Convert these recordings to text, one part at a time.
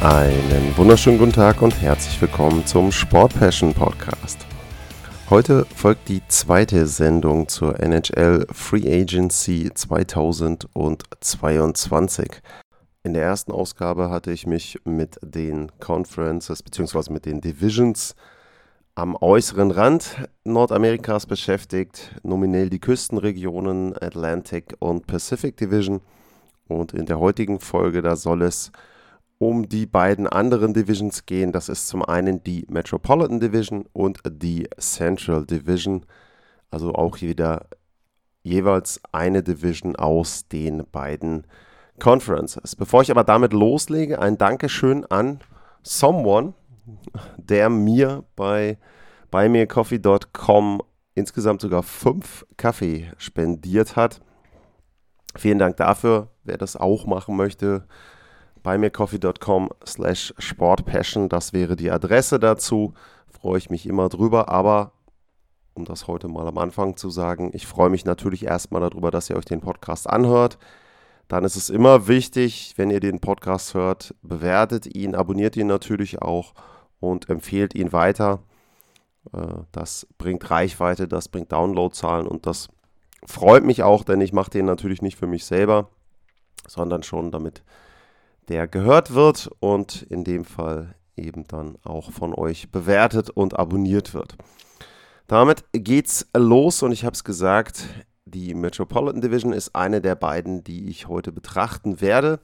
Einen wunderschönen guten Tag und herzlich willkommen zum Sport Passion Podcast. Heute folgt die zweite Sendung zur NHL Free Agency 2022. In der ersten Ausgabe hatte ich mich mit den Conferences bzw. mit den Divisions am äußeren Rand Nordamerikas beschäftigt, nominell die Küstenregionen Atlantic und Pacific Division. Und in der heutigen Folge, da soll es die beiden anderen Divisions gehen. Das ist zum einen die Metropolitan Division und die Central Division. Also auch wieder jeweils eine Division aus den beiden Conferences. Bevor ich aber damit loslege, ein Dankeschön an Someone, der mir bei buymeacoffee.com insgesamt sogar fünf Kaffee spendiert hat. Vielen Dank dafür. Wer das auch machen möchte, buymeacoffee.com slash sportpassion, das wäre die Adresse dazu. Freue ich mich immer drüber, aber um das heute mal am Anfang zu sagen, ich freue mich natürlich erstmal darüber, dass ihr euch den Podcast anhört. Dann ist es immer wichtig, wenn ihr den Podcast hört, bewertet ihn, abonniert ihn natürlich auch und empfehlt ihn weiter. Äh, das bringt Reichweite, das bringt Downloadzahlen und das freut mich auch, denn ich mache den natürlich nicht für mich selber, sondern schon damit der gehört wird und in dem Fall eben dann auch von euch bewertet und abonniert wird. Damit geht's los und ich habe es gesagt, die Metropolitan Division ist eine der beiden, die ich heute betrachten werde.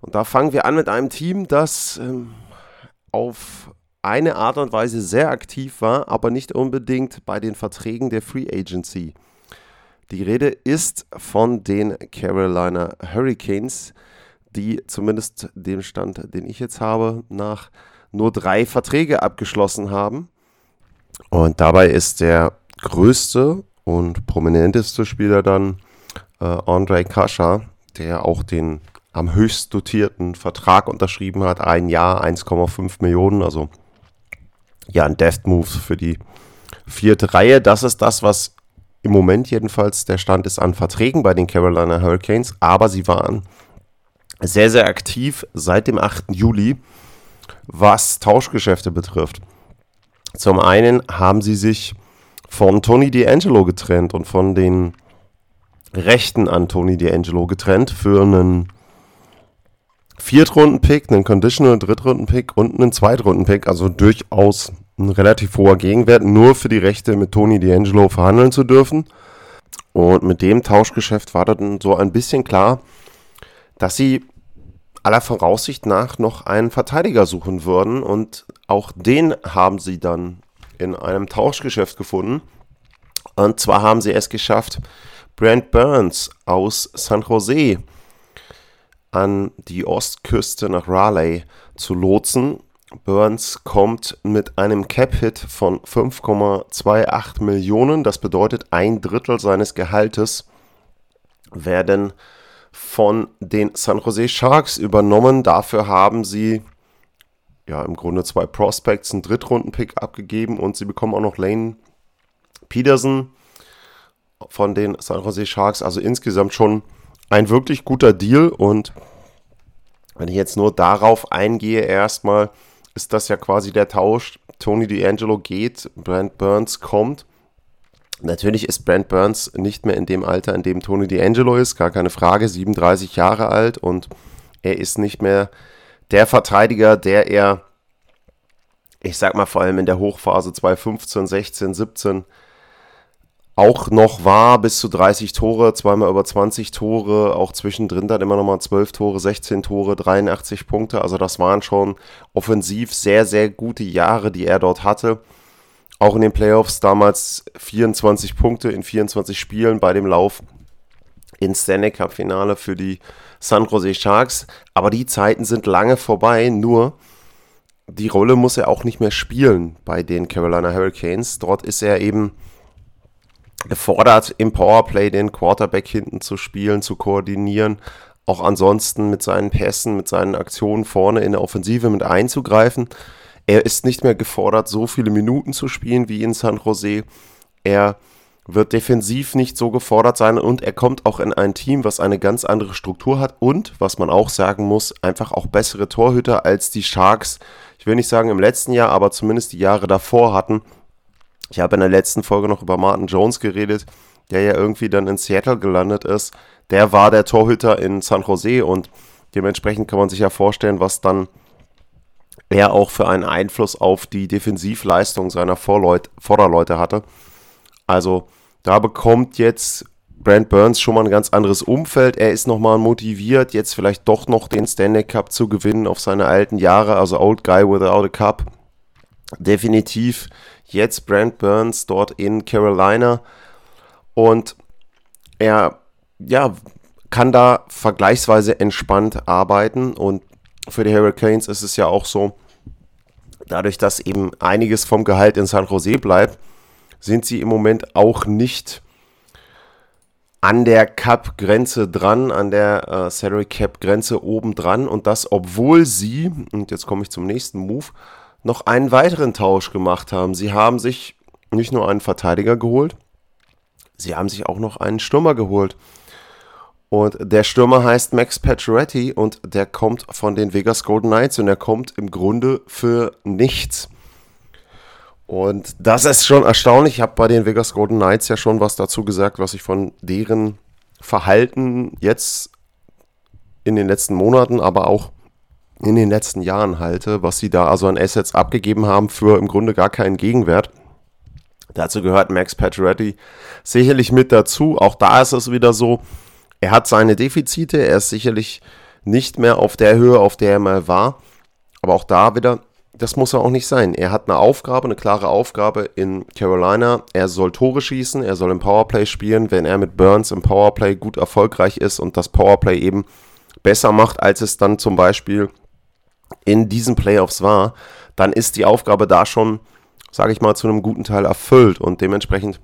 Und da fangen wir an mit einem Team, das ähm, auf eine Art und Weise sehr aktiv war, aber nicht unbedingt bei den Verträgen der Free Agency. Die Rede ist von den Carolina Hurricanes, die zumindest dem Stand, den ich jetzt habe, nach nur drei Verträge abgeschlossen haben. Und dabei ist der größte und prominenteste Spieler dann äh, Andrei Kascha, der auch den am höchst dotierten Vertrag unterschrieben hat. Ein Jahr, 1,5 Millionen, also ja, ein Death Move für die vierte Reihe. Das ist das, was im Moment jedenfalls der Stand ist an Verträgen bei den Carolina Hurricanes. Aber sie waren sehr, sehr aktiv seit dem 8. Juli, was Tauschgeschäfte betrifft. Zum einen haben sie sich von Tony D'Angelo getrennt und von den Rechten an Tony D'Angelo getrennt für einen Viertrunden-Pick, einen Conditional Drittrunden-Pick und einen Zweitrunden-Pick, also durchaus ein relativ hoher Gegenwert, nur für die Rechte mit Tony D'Angelo verhandeln zu dürfen. Und mit dem Tauschgeschäft war dann so ein bisschen klar, dass sie aller Voraussicht nach noch einen Verteidiger suchen würden und auch den haben sie dann in einem Tauschgeschäft gefunden. Und zwar haben sie es geschafft, Brent Burns aus San Jose an die Ostküste nach Raleigh zu lotsen. Burns kommt mit einem Cap-Hit von 5,28 Millionen. Das bedeutet, ein Drittel seines Gehaltes werden von den San Jose Sharks übernommen. Dafür haben sie ja im Grunde zwei Prospects, einen Drittrunden-Pick abgegeben und sie bekommen auch noch Lane Peterson von den San Jose Sharks. Also insgesamt schon ein wirklich guter Deal und wenn ich jetzt nur darauf eingehe, erstmal ist das ja quasi der Tausch. Tony D'Angelo geht, Brent Burns kommt. Natürlich ist Brent Burns nicht mehr in dem Alter, in dem Tony D'Angelo ist, gar keine Frage, 37 Jahre alt und er ist nicht mehr der Verteidiger, der er, ich sag mal vor allem in der Hochphase 2015, 16, 17 auch noch war, bis zu 30 Tore, zweimal über 20 Tore, auch zwischendrin dann immer nochmal 12 Tore, 16 Tore, 83 Punkte. Also das waren schon offensiv sehr, sehr gute Jahre, die er dort hatte. Auch in den Playoffs damals 24 Punkte in 24 Spielen bei dem Lauf ins Stanley Cup Finale für die San Jose Sharks. Aber die Zeiten sind lange vorbei, nur die Rolle muss er auch nicht mehr spielen bei den Carolina Hurricanes. Dort ist er eben gefordert, im Powerplay den Quarterback hinten zu spielen, zu koordinieren, auch ansonsten mit seinen Pässen, mit seinen Aktionen vorne in der Offensive mit einzugreifen. Er ist nicht mehr gefordert, so viele Minuten zu spielen wie in San Jose. Er wird defensiv nicht so gefordert sein und er kommt auch in ein Team, was eine ganz andere Struktur hat und, was man auch sagen muss, einfach auch bessere Torhüter als die Sharks. Ich will nicht sagen im letzten Jahr, aber zumindest die Jahre davor hatten. Ich habe in der letzten Folge noch über Martin Jones geredet, der ja irgendwie dann in Seattle gelandet ist. Der war der Torhüter in San Jose und dementsprechend kann man sich ja vorstellen, was dann er auch für einen Einfluss auf die Defensivleistung seiner Vorleut Vorderleute hatte. Also da bekommt jetzt Brent Burns schon mal ein ganz anderes Umfeld. Er ist nochmal motiviert, jetzt vielleicht doch noch den Stanley Cup zu gewinnen auf seine alten Jahre. Also Old Guy Without a Cup. Definitiv jetzt Brent Burns dort in Carolina und er ja, kann da vergleichsweise entspannt arbeiten und für die Hurricanes ist es ja auch so, dadurch, dass eben einiges vom Gehalt in San Jose bleibt, sind sie im Moment auch nicht an der Cap-Grenze dran, an der äh, Salary Cap-Grenze oben dran und das, obwohl sie, und jetzt komme ich zum nächsten Move, noch einen weiteren Tausch gemacht haben. Sie haben sich nicht nur einen Verteidiger geholt, sie haben sich auch noch einen Stürmer geholt. Und der Stürmer heißt Max Pacioretty und der kommt von den Vegas Golden Knights und er kommt im Grunde für nichts. Und das ist schon erstaunlich. Ich habe bei den Vegas Golden Knights ja schon was dazu gesagt, was ich von deren Verhalten jetzt in den letzten Monaten, aber auch in den letzten Jahren halte, was sie da also an Assets abgegeben haben für im Grunde gar keinen Gegenwert. Dazu gehört Max Pacioretty sicherlich mit dazu. Auch da ist es wieder so, er hat seine Defizite, er ist sicherlich nicht mehr auf der Höhe, auf der er mal war. Aber auch da wieder, das muss er auch nicht sein. Er hat eine Aufgabe, eine klare Aufgabe in Carolina. Er soll Tore schießen, er soll im Powerplay spielen. Wenn er mit Burns im Powerplay gut erfolgreich ist und das Powerplay eben besser macht, als es dann zum Beispiel in diesen Playoffs war, dann ist die Aufgabe da schon, sage ich mal, zu einem guten Teil erfüllt. Und dementsprechend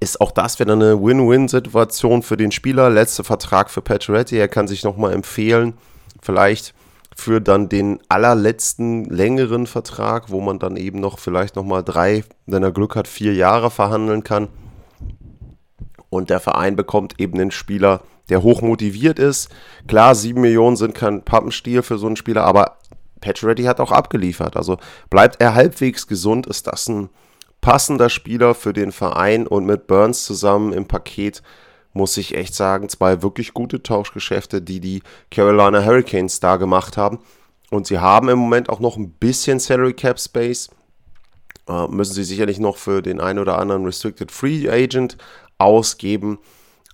ist auch das wieder eine Win-Win-Situation für den Spieler. Letzter Vertrag für Pacioretty. Er kann sich nochmal empfehlen, vielleicht für dann den allerletzten längeren Vertrag, wo man dann eben noch vielleicht nochmal drei, wenn er Glück hat, vier Jahre verhandeln kann. Und der Verein bekommt eben den Spieler, der hoch motiviert ist. Klar, 7 Millionen sind kein Pappenstiel für so einen Spieler, aber Pacioretty hat auch abgeliefert. Also bleibt er halbwegs gesund, ist das ein passender Spieler für den Verein und mit Burns zusammen im Paket muss ich echt sagen, zwei wirklich gute Tauschgeschäfte, die die Carolina Hurricanes da gemacht haben. Und sie haben im Moment auch noch ein bisschen Salary Cap Space. Äh, müssen sie sicherlich noch für den einen oder anderen Restricted Free Agent ausgeben.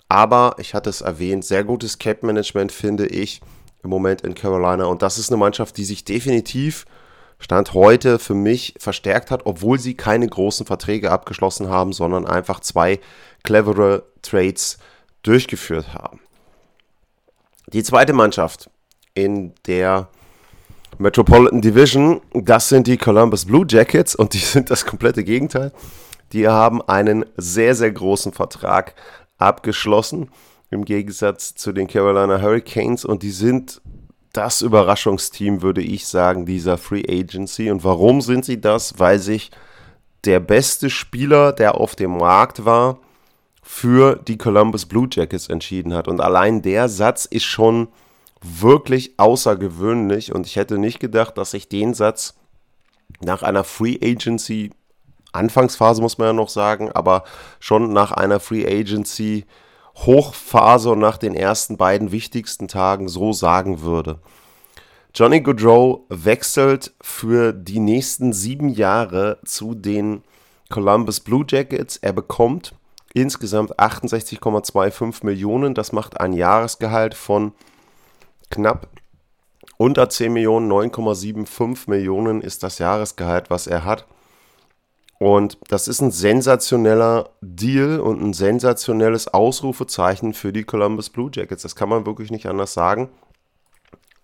Aber ich hatte es erwähnt, sehr gutes Cap-Management finde ich im Moment in Carolina. Und das ist eine Mannschaft, die sich definitiv Stand heute für mich verstärkt hat, obwohl sie keine großen Verträge abgeschlossen haben, sondern einfach zwei clevere Trades durchgeführt haben. Die zweite Mannschaft in der Metropolitan Division, das sind die Columbus Blue Jackets und die sind das komplette Gegenteil. Die haben einen sehr, sehr großen Vertrag abgeschlossen, im Gegensatz zu den Carolina Hurricanes. Und die sind das Überraschungsteam, würde ich sagen, dieser Free Agency. Und warum sind sie das? Weil sich der beste Spieler, der auf dem Markt war, für die Columbus Blue Jackets entschieden hat. Und allein der Satz ist schon wirklich außergewöhnlich. Und ich hätte nicht gedacht, dass ich den Satz nach einer Free Agency Anfangsphase muss man ja noch sagen, aber schon nach einer Free Agency Hochphase und nach den ersten beiden wichtigsten Tagen so sagen würde. Johnny Goodrow wechselt für die nächsten sieben Jahre zu den Columbus Blue Jackets. Er bekommt insgesamt 68,25 Millionen. Das macht ein Jahresgehalt von knapp unter 10 Millionen. 9,75 Millionen ist das Jahresgehalt, was er hat. Und das ist ein sensationeller Deal und ein sensationelles Ausrufezeichen für die Columbus Blue Jackets. Das kann man wirklich nicht anders sagen.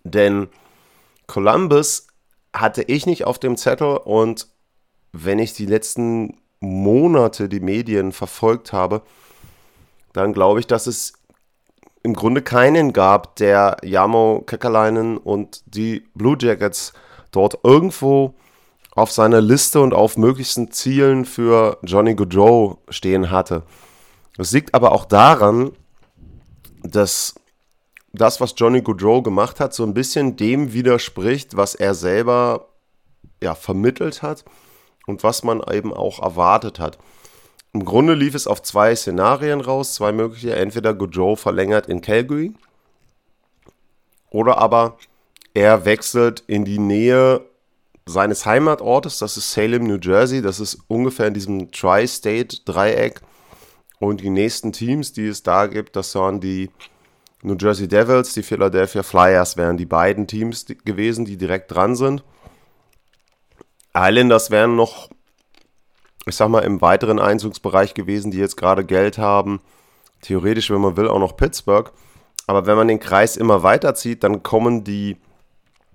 Denn Columbus hatte ich nicht auf dem Zettel und wenn ich die letzten Monate die Medien verfolgt habe, dann glaube ich, dass es im Grunde keinen gab, der Jamo Kekalainen und die Blue Jackets dort irgendwo auf seiner Liste und auf möglichsten Zielen für Johnny Goodrow stehen hatte. Das liegt aber auch daran, dass das, was Johnny Goodrow gemacht hat, so ein bisschen dem widerspricht, was er selber ja, vermittelt hat und was man eben auch erwartet hat. Im Grunde lief es auf zwei Szenarien raus, zwei mögliche. Entweder Goodrow verlängert in Calgary oder aber er wechselt in die Nähe seines Heimatortes, das ist Salem, New Jersey. Das ist ungefähr in diesem Tri-State-Dreieck. Und die nächsten Teams, die es da gibt, das waren die New Jersey Devils, die Philadelphia Flyers wären die beiden Teams gewesen, die direkt dran sind. Islanders wären noch, ich sag mal, im weiteren Einzugsbereich gewesen, die jetzt gerade Geld haben. Theoretisch, wenn man will, auch noch Pittsburgh. Aber wenn man den Kreis immer weiterzieht, dann kommen die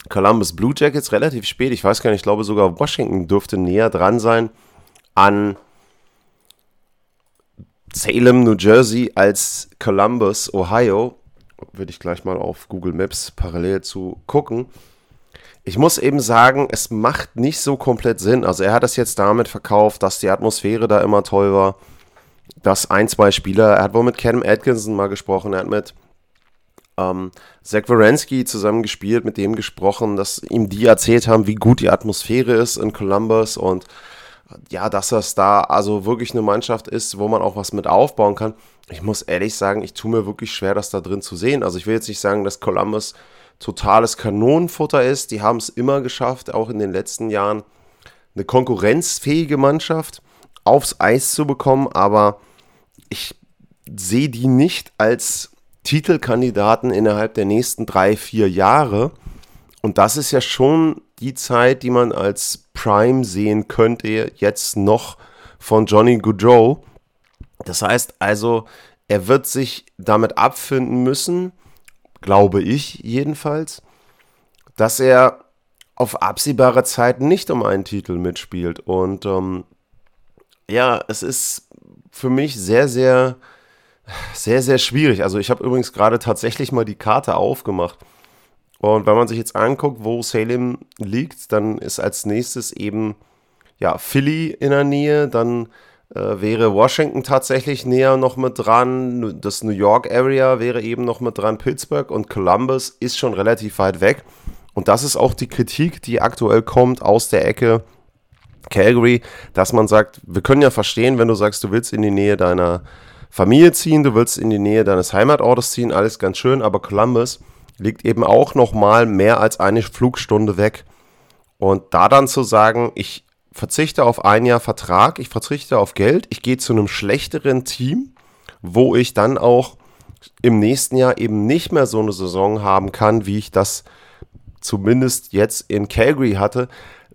Columbus Blue Jackets relativ spät. Ich weiß gar nicht, ich glaube sogar Washington dürfte näher dran sein an Salem, New Jersey als Columbus, Ohio würde ich gleich mal auf Google Maps parallel zu gucken. Ich muss eben sagen, es macht nicht so komplett Sinn. Also er hat es jetzt damit verkauft, dass die Atmosphäre da immer toll war, dass ein, zwei Spieler, er hat wohl mit Cam Atkinson mal gesprochen, er hat mit ähm, Zach Wierenski zusammen gespielt, mit dem gesprochen, dass ihm die erzählt haben, wie gut die Atmosphäre ist in Columbus und ja, dass das da also wirklich eine Mannschaft ist, wo man auch was mit aufbauen kann. Ich muss ehrlich sagen, ich tue mir wirklich schwer, das da drin zu sehen. Also ich will jetzt nicht sagen, dass Columbus totales Kanonenfutter ist. Die haben es immer geschafft, auch in den letzten Jahren eine konkurrenzfähige Mannschaft aufs Eis zu bekommen, aber ich sehe die nicht als Titelkandidaten innerhalb der nächsten drei, vier Jahre. Und das ist ja schon die Zeit, die man als Prime sehen könnte, jetzt noch von Johnny Goodrow. Das heißt also, er wird sich damit abfinden müssen, glaube ich jedenfalls, dass er auf absehbare Zeit nicht um einen Titel mitspielt. Und ähm, ja, es ist für mich sehr, sehr, sehr, sehr schwierig. Also ich habe übrigens gerade tatsächlich mal die Karte aufgemacht. Und wenn man sich jetzt anguckt, wo Salem liegt, dann ist als nächstes eben ja, Philly in der Nähe, dann äh, wäre Washington tatsächlich näher noch mit dran, das New York Area wäre eben noch mit dran, Pittsburgh und Columbus ist schon relativ weit weg. Und das ist auch die Kritik, die aktuell kommt aus der Ecke Calgary, dass man sagt, wir können ja verstehen, wenn du sagst, du willst in die Nähe deiner Familie ziehen, du willst in die Nähe deines Heimatortes ziehen, alles ganz schön, aber Columbus liegt eben auch noch mal mehr als eine Flugstunde weg. Und da dann zu sagen, ich verzichte auf ein Jahr Vertrag, ich verzichte auf Geld, ich gehe zu einem schlechteren Team, wo ich dann auch im nächsten Jahr eben nicht mehr so eine Saison haben kann, wie ich das zumindest jetzt in Calgary hatte,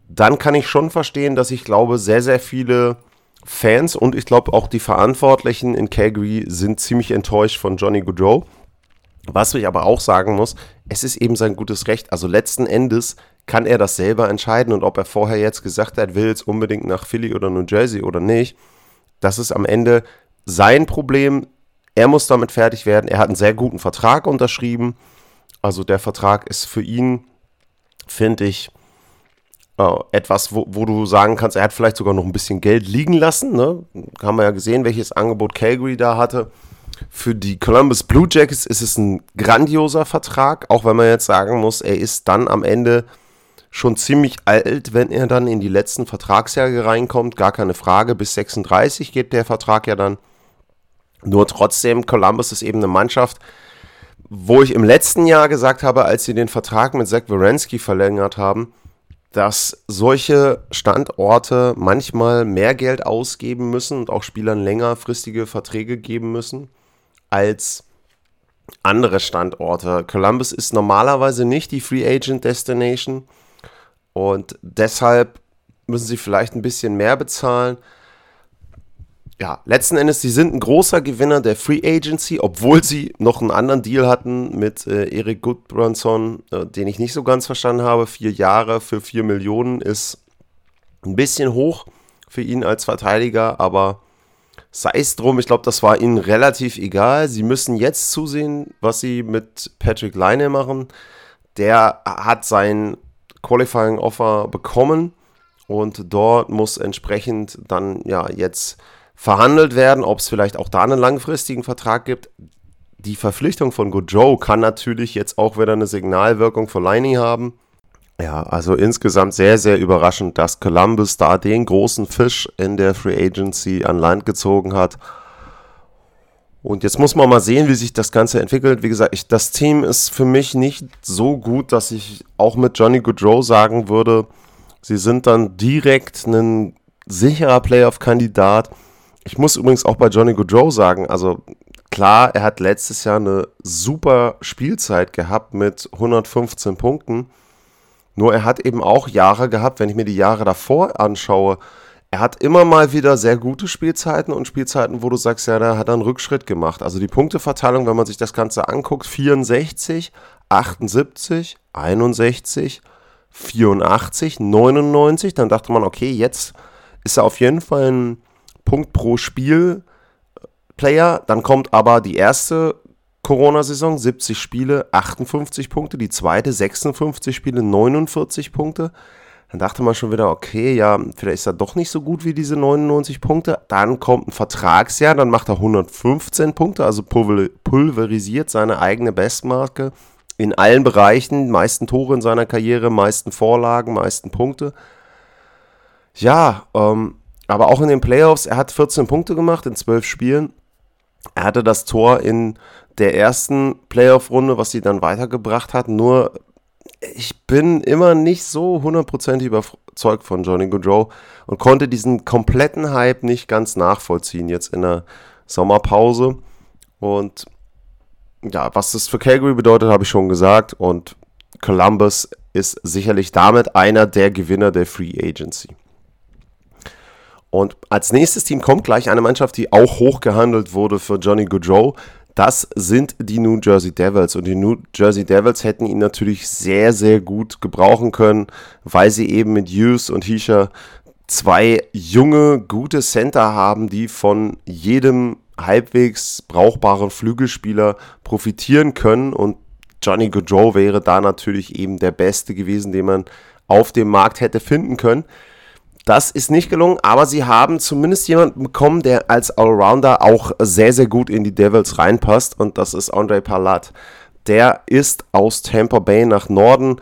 dann kann ich schon verstehen, dass ich glaube, sehr, sehr viele Fans und ich glaube auch die Verantwortlichen in Calgary sind ziemlich enttäuscht von Johnny Goodrow. Was ich aber auch sagen muss, es ist eben sein gutes Recht. Also letzten Endes kann er das selber entscheiden und ob er vorher jetzt gesagt hat, will jetzt unbedingt nach Philly oder New Jersey oder nicht, das ist am Ende sein Problem. Er muss damit fertig werden. Er hat einen sehr guten Vertrag unterschrieben. Also der Vertrag ist für ihn, finde ich, äh, etwas, wo, wo, du sagen kannst, er hat vielleicht sogar noch ein bisschen Geld liegen lassen. Ne? Haben wir ja gesehen, welches Angebot Calgary da hatte. Für die Columbus Blue Jackets ist es ein grandioser Vertrag, auch wenn man jetzt sagen muss, er ist dann am Ende schon ziemlich alt, wenn er dann in die letzten Vertragsjahre reinkommt. Gar keine Frage, bis 36 geht der Vertrag ja dann. Nur trotzdem, Columbus ist eben eine Mannschaft, wo ich im letzten Jahr gesagt habe, als sie den Vertrag mit Zach Wierenski verlängert haben, dass solche Standorte manchmal mehr Geld ausgeben müssen und auch Spielern längerfristige Verträge geben müssen als andere Standorte. Columbus ist normalerweise nicht die Free Agent Destination und deshalb müssen sie vielleicht ein bisschen mehr bezahlen ja, letzten Endes, sie sind ein großer Gewinner der Free Agency, obwohl sie noch einen anderen Deal hatten mit äh, Erik Gudbranson, äh, den ich nicht so ganz verstanden habe. Vier Jahre für vier Millionen ist ein bisschen hoch für ihn als Verteidiger, aber sei es drum, ich glaube, das war ihnen relativ egal. Sie müssen jetzt zusehen, was sie mit Patrick Leine machen. Der hat sein Qualifying Offer bekommen und dort muss entsprechend dann ja jetzt verhandelt werden, ob es vielleicht auch da einen langfristigen Vertrag gibt. Die Verpflichtung von Gojo kann natürlich jetzt auch wieder eine Signalwirkung für Liney haben. Ja, also insgesamt sehr, sehr überraschend, dass Columbus da den großen Fisch in der Free Agency an Land gezogen hat. Und jetzt muss man mal sehen, wie sich das Ganze entwickelt. Wie gesagt, ich, das Team ist für mich nicht so gut, dass ich auch mit Johnny Goodrow sagen würde, sie sind dann direkt ein sicherer Playoff-Kandidat. Ich muss übrigens auch bei Johnny Goodrow sagen, also klar, er hat letztes Jahr eine super Spielzeit gehabt mit 115 Punkten. Nur er hat eben auch Jahre gehabt, wenn ich mir die Jahre davor anschaue, er hat immer mal wieder sehr gute Spielzeiten und Spielzeiten, wo du sagst, ja, da hat er einen Rückschritt gemacht. Also die Punkteverteilung, wenn man sich das Ganze anguckt, 64, 78, 61, 84, 99, dann dachte man, okay, jetzt ist er auf jeden Fall ein Punkt pro Spiel Player. Dann kommt aber die erste Corona-Saison, 70 Spiele, 58 Punkte. Die zweite, 56 Spiele, 49 Punkte. Dann dachte man schon wieder, okay, ja, vielleicht ist er doch nicht so gut wie diese 99 Punkte. Dann kommt ein Vertragsjahr, dann macht er 115 Punkte, also pulverisiert seine eigene Bestmarke in allen Bereichen, meisten Tore in seiner Karriere, meisten Vorlagen, meisten Punkte. Ja, ähm, aber auch in den Playoffs, er hat 14 Punkte gemacht in 12 Spielen. Er hatte das Tor in der ersten Playoff-Runde, was sie dann weitergebracht hat. Nur ich bin immer nicht so hundertprozentig überzeugt von Johnny Goodrow und konnte diesen kompletten Hype nicht ganz nachvollziehen jetzt in der Sommerpause. Und ja, was das für Calgary bedeutet, habe ich schon gesagt. Und Columbus ist sicherlich damit einer der Gewinner der Free Agency. Und als nächstes Team kommt gleich eine Mannschaft, die auch hoch gehandelt wurde für Johnny Goodrow. Das sind die New Jersey Devils. Und die New Jersey Devils hätten ihn natürlich sehr, sehr gut gebrauchen können, weil sie eben mit Hughes und Hisha zwei junge, gute Center haben, die von jedem halbwegs brauchbaren Flügelspieler profitieren können. Und Johnny Goodrow wäre da natürlich eben der Beste gewesen, den man auf dem Markt hätte finden können. Das ist nicht gelungen, aber sie haben zumindest jemanden bekommen, der als Allrounder auch sehr, sehr gut in die Devils reinpasst und das ist Andre Palat. Der ist aus Tampa Bay nach Norden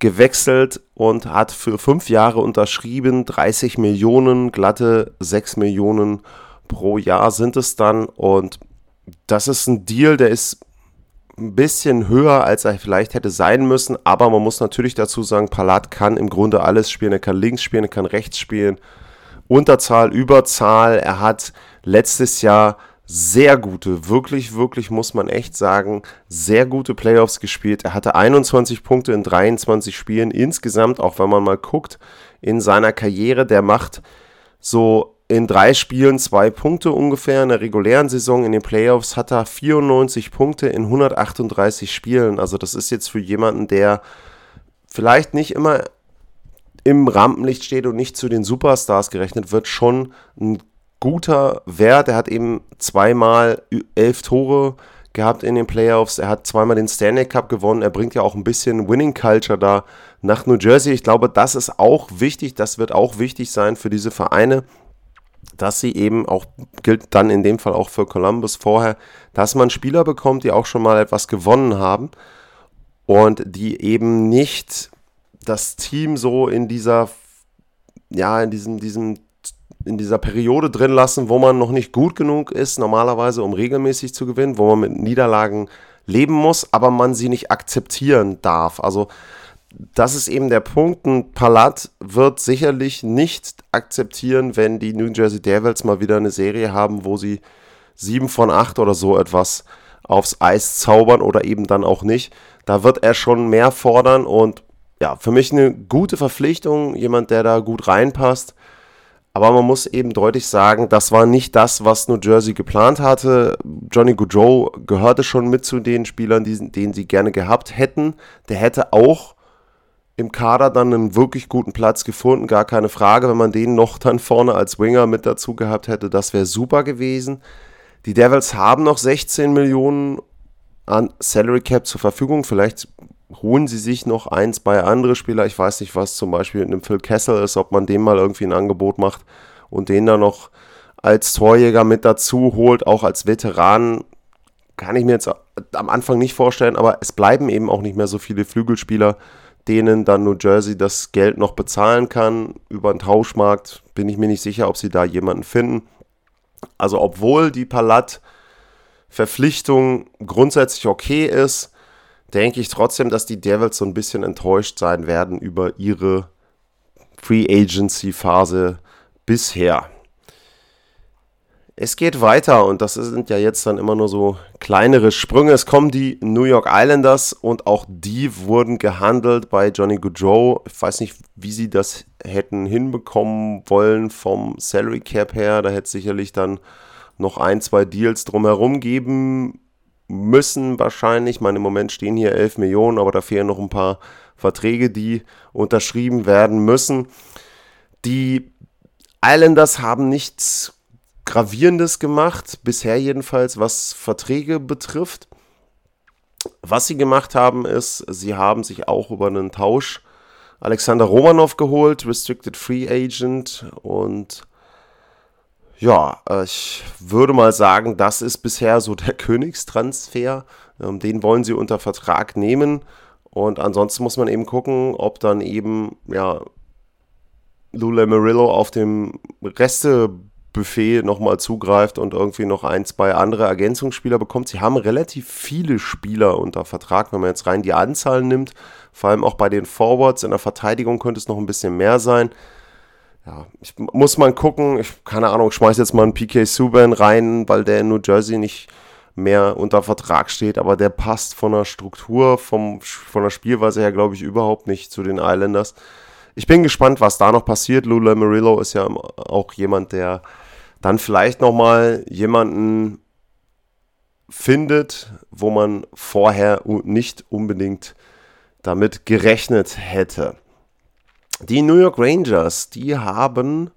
gewechselt und hat für fünf Jahre unterschrieben. 30 Millionen, glatte 6 Millionen pro Jahr sind es dann und das ist ein Deal, der ist ein bisschen höher, als er vielleicht hätte sein müssen. Aber man muss natürlich dazu sagen, Palat kann im Grunde alles spielen. Er kann links spielen, er kann rechts spielen. Unterzahl, Überzahl. Er hat letztes Jahr sehr gute, wirklich, wirklich muss man echt sagen, sehr gute Playoffs gespielt. Er hatte 21 Punkte in 23 Spielen insgesamt, auch wenn man mal guckt in seiner Karriere. Der macht so in drei Spielen zwei Punkte ungefähr. In der regulären Saison in den Playoffs hat er 94 Punkte in 138 Spielen. Also das ist jetzt für jemanden, der vielleicht nicht immer im Rampenlicht steht und nicht zu den Superstars gerechnet wird, schon ein guter Wert. Er hat eben zweimal elf Tore gehabt in den Playoffs. Er hat zweimal den Stanley Cup gewonnen. Er bringt ja auch ein bisschen Winning Culture da nach New Jersey. Ich glaube, das ist auch wichtig. Das wird auch wichtig sein für diese Vereine dass sie eben auch, gilt dann in dem Fall auch für Columbus vorher, dass man Spieler bekommt, die auch schon mal etwas gewonnen haben und die eben nicht das Team so in dieser, ja, in diesem, diesem, in dieser Periode drin lassen, wo man noch nicht gut genug ist, normalerweise, um regelmäßig zu gewinnen, wo man mit Niederlagen leben muss, aber man sie nicht akzeptieren darf. Also das ist eben der Punkt. Ein Palat wird sicherlich nicht akzeptieren, wenn die New Jersey Devils mal wieder eine Serie haben, wo sie sieben von acht oder so etwas aufs Eis zaubern oder eben dann auch nicht. Da wird er schon mehr fordern und ja, für mich eine gute Verpflichtung, jemand, der da gut reinpasst. Aber man muss eben deutlich sagen, das war nicht das, was New Jersey geplant hatte. Johnny Goudreau gehörte schon mit zu den Spielern, die, den sie gerne gehabt hätten. Der hätte auch im Kader dann einen wirklich guten Platz gefunden, gar keine Frage. Wenn man den noch dann vorne als Winger mit dazu gehabt hätte, das wäre super gewesen. Die Devils haben noch 16 Millionen an Salary Cap zur Verfügung. Vielleicht holen sie sich noch ein, zwei andere Spieler. Ich weiß nicht, was zum Beispiel mit einem Phil Kessel ist, ob man dem mal irgendwie ein Angebot macht und den dann noch als Torjäger mit dazu holt, auch als Veteran. Kann ich mir jetzt am Anfang nicht vorstellen, aber es bleiben eben auch nicht mehr so viele Flügelspieler, denen dann New Jersey das Geld noch bezahlen kann. Über einen Tauschmarkt bin ich mir nicht sicher, ob sie da jemanden finden. Also obwohl die Palat-Verpflichtung grundsätzlich okay ist, denke ich trotzdem, dass die Devils so ein bisschen enttäuscht sein werden über ihre Free Agency Phase bisher. Es geht weiter und das sind ja jetzt dann immer nur so kleinere Sprünge. Es kommen die New York Islanders und auch die wurden gehandelt bei Johnny Goudreau. Ich weiß nicht, wie sie das hätten hinbekommen wollen vom Salary Cap her. Da hätte es sicherlich dann noch ein, zwei Deals drumherum geben müssen wahrscheinlich. Ich meine, im Moment stehen hier 11 Millionen, aber da fehlen noch ein paar Verträge, die unterschrieben werden müssen. Die Islanders haben nichts Gravierendes gemacht, bisher jedenfalls, was Verträge betrifft. Was sie gemacht haben, ist, sie haben sich auch über einen Tausch Alexander Romanov geholt, Restricted Free Agent und ja, ich würde mal sagen, das ist bisher so der Königstransfer. Ähm, den wollen sie unter Vertrag nehmen. Und ansonsten muss man eben gucken, ob dann eben, ja, Lula Murillo auf dem Restebuffet nochmal zugreift und irgendwie noch ein, zwei andere Ergänzungsspieler bekommt. Sie haben relativ viele Spieler unter Vertrag, wenn man jetzt rein die Anzahl nimmt. Vor allem auch bei den Forwards. In der Verteidigung könnte es noch ein bisschen mehr sein ja, ich muss mal gucken, ich, keine Ahnung, ich schmeiß jetzt mal einen PK Subban rein, weil der in New Jersey nicht mehr unter Vertrag steht, aber der passt von der Struktur, vom, von der Spielweise her, glaube ich, überhaupt nicht zu den Islanders. Ich bin gespannt, was da noch passiert. Lula Murillo ist ja auch jemand, der dann vielleicht nochmal jemanden findet, wo man vorher nicht unbedingt damit gerechnet hätte. Die New York Rangers, die haben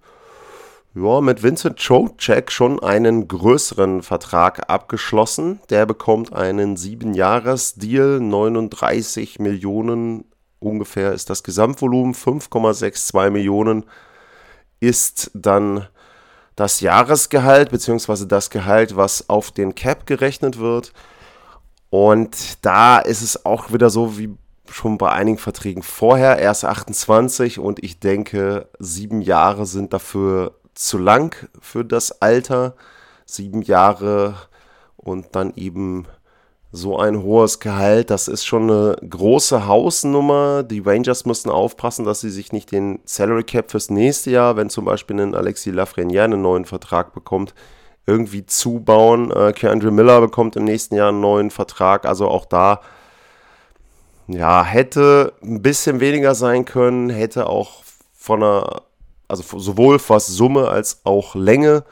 ja, mit Vincent Trocek schon einen größeren Vertrag abgeschlossen. Der bekommt einen 7-Jahres-Deal, 39 Millionen ungefähr ist das Gesamtvolumen, 5,62 Millionen ist dann das Jahresgehalt, beziehungsweise das Gehalt, was auf den Cap gerechnet wird. Und da ist es auch wieder so wie schon bei einigen Verträgen vorher. Er ist 28 und ich denke, sieben Jahre sind dafür zu lang für das Alter. Sieben Jahre und dann eben so ein hohes Gehalt, das ist schon eine große Hausnummer. Die Rangers müssen aufpassen, dass sie sich nicht den Salary Cap fürs nächste Jahr, wenn zum Beispiel ein Alexis Lafreniere einen neuen Vertrag bekommt, irgendwie zubauen. Äh, Keandre Miller bekommt im nächsten Jahr einen neuen Vertrag, also auch da ja, hätte ein bisschen weniger sein können, hätte auch von einer, also sowohl was Summe als auch Länge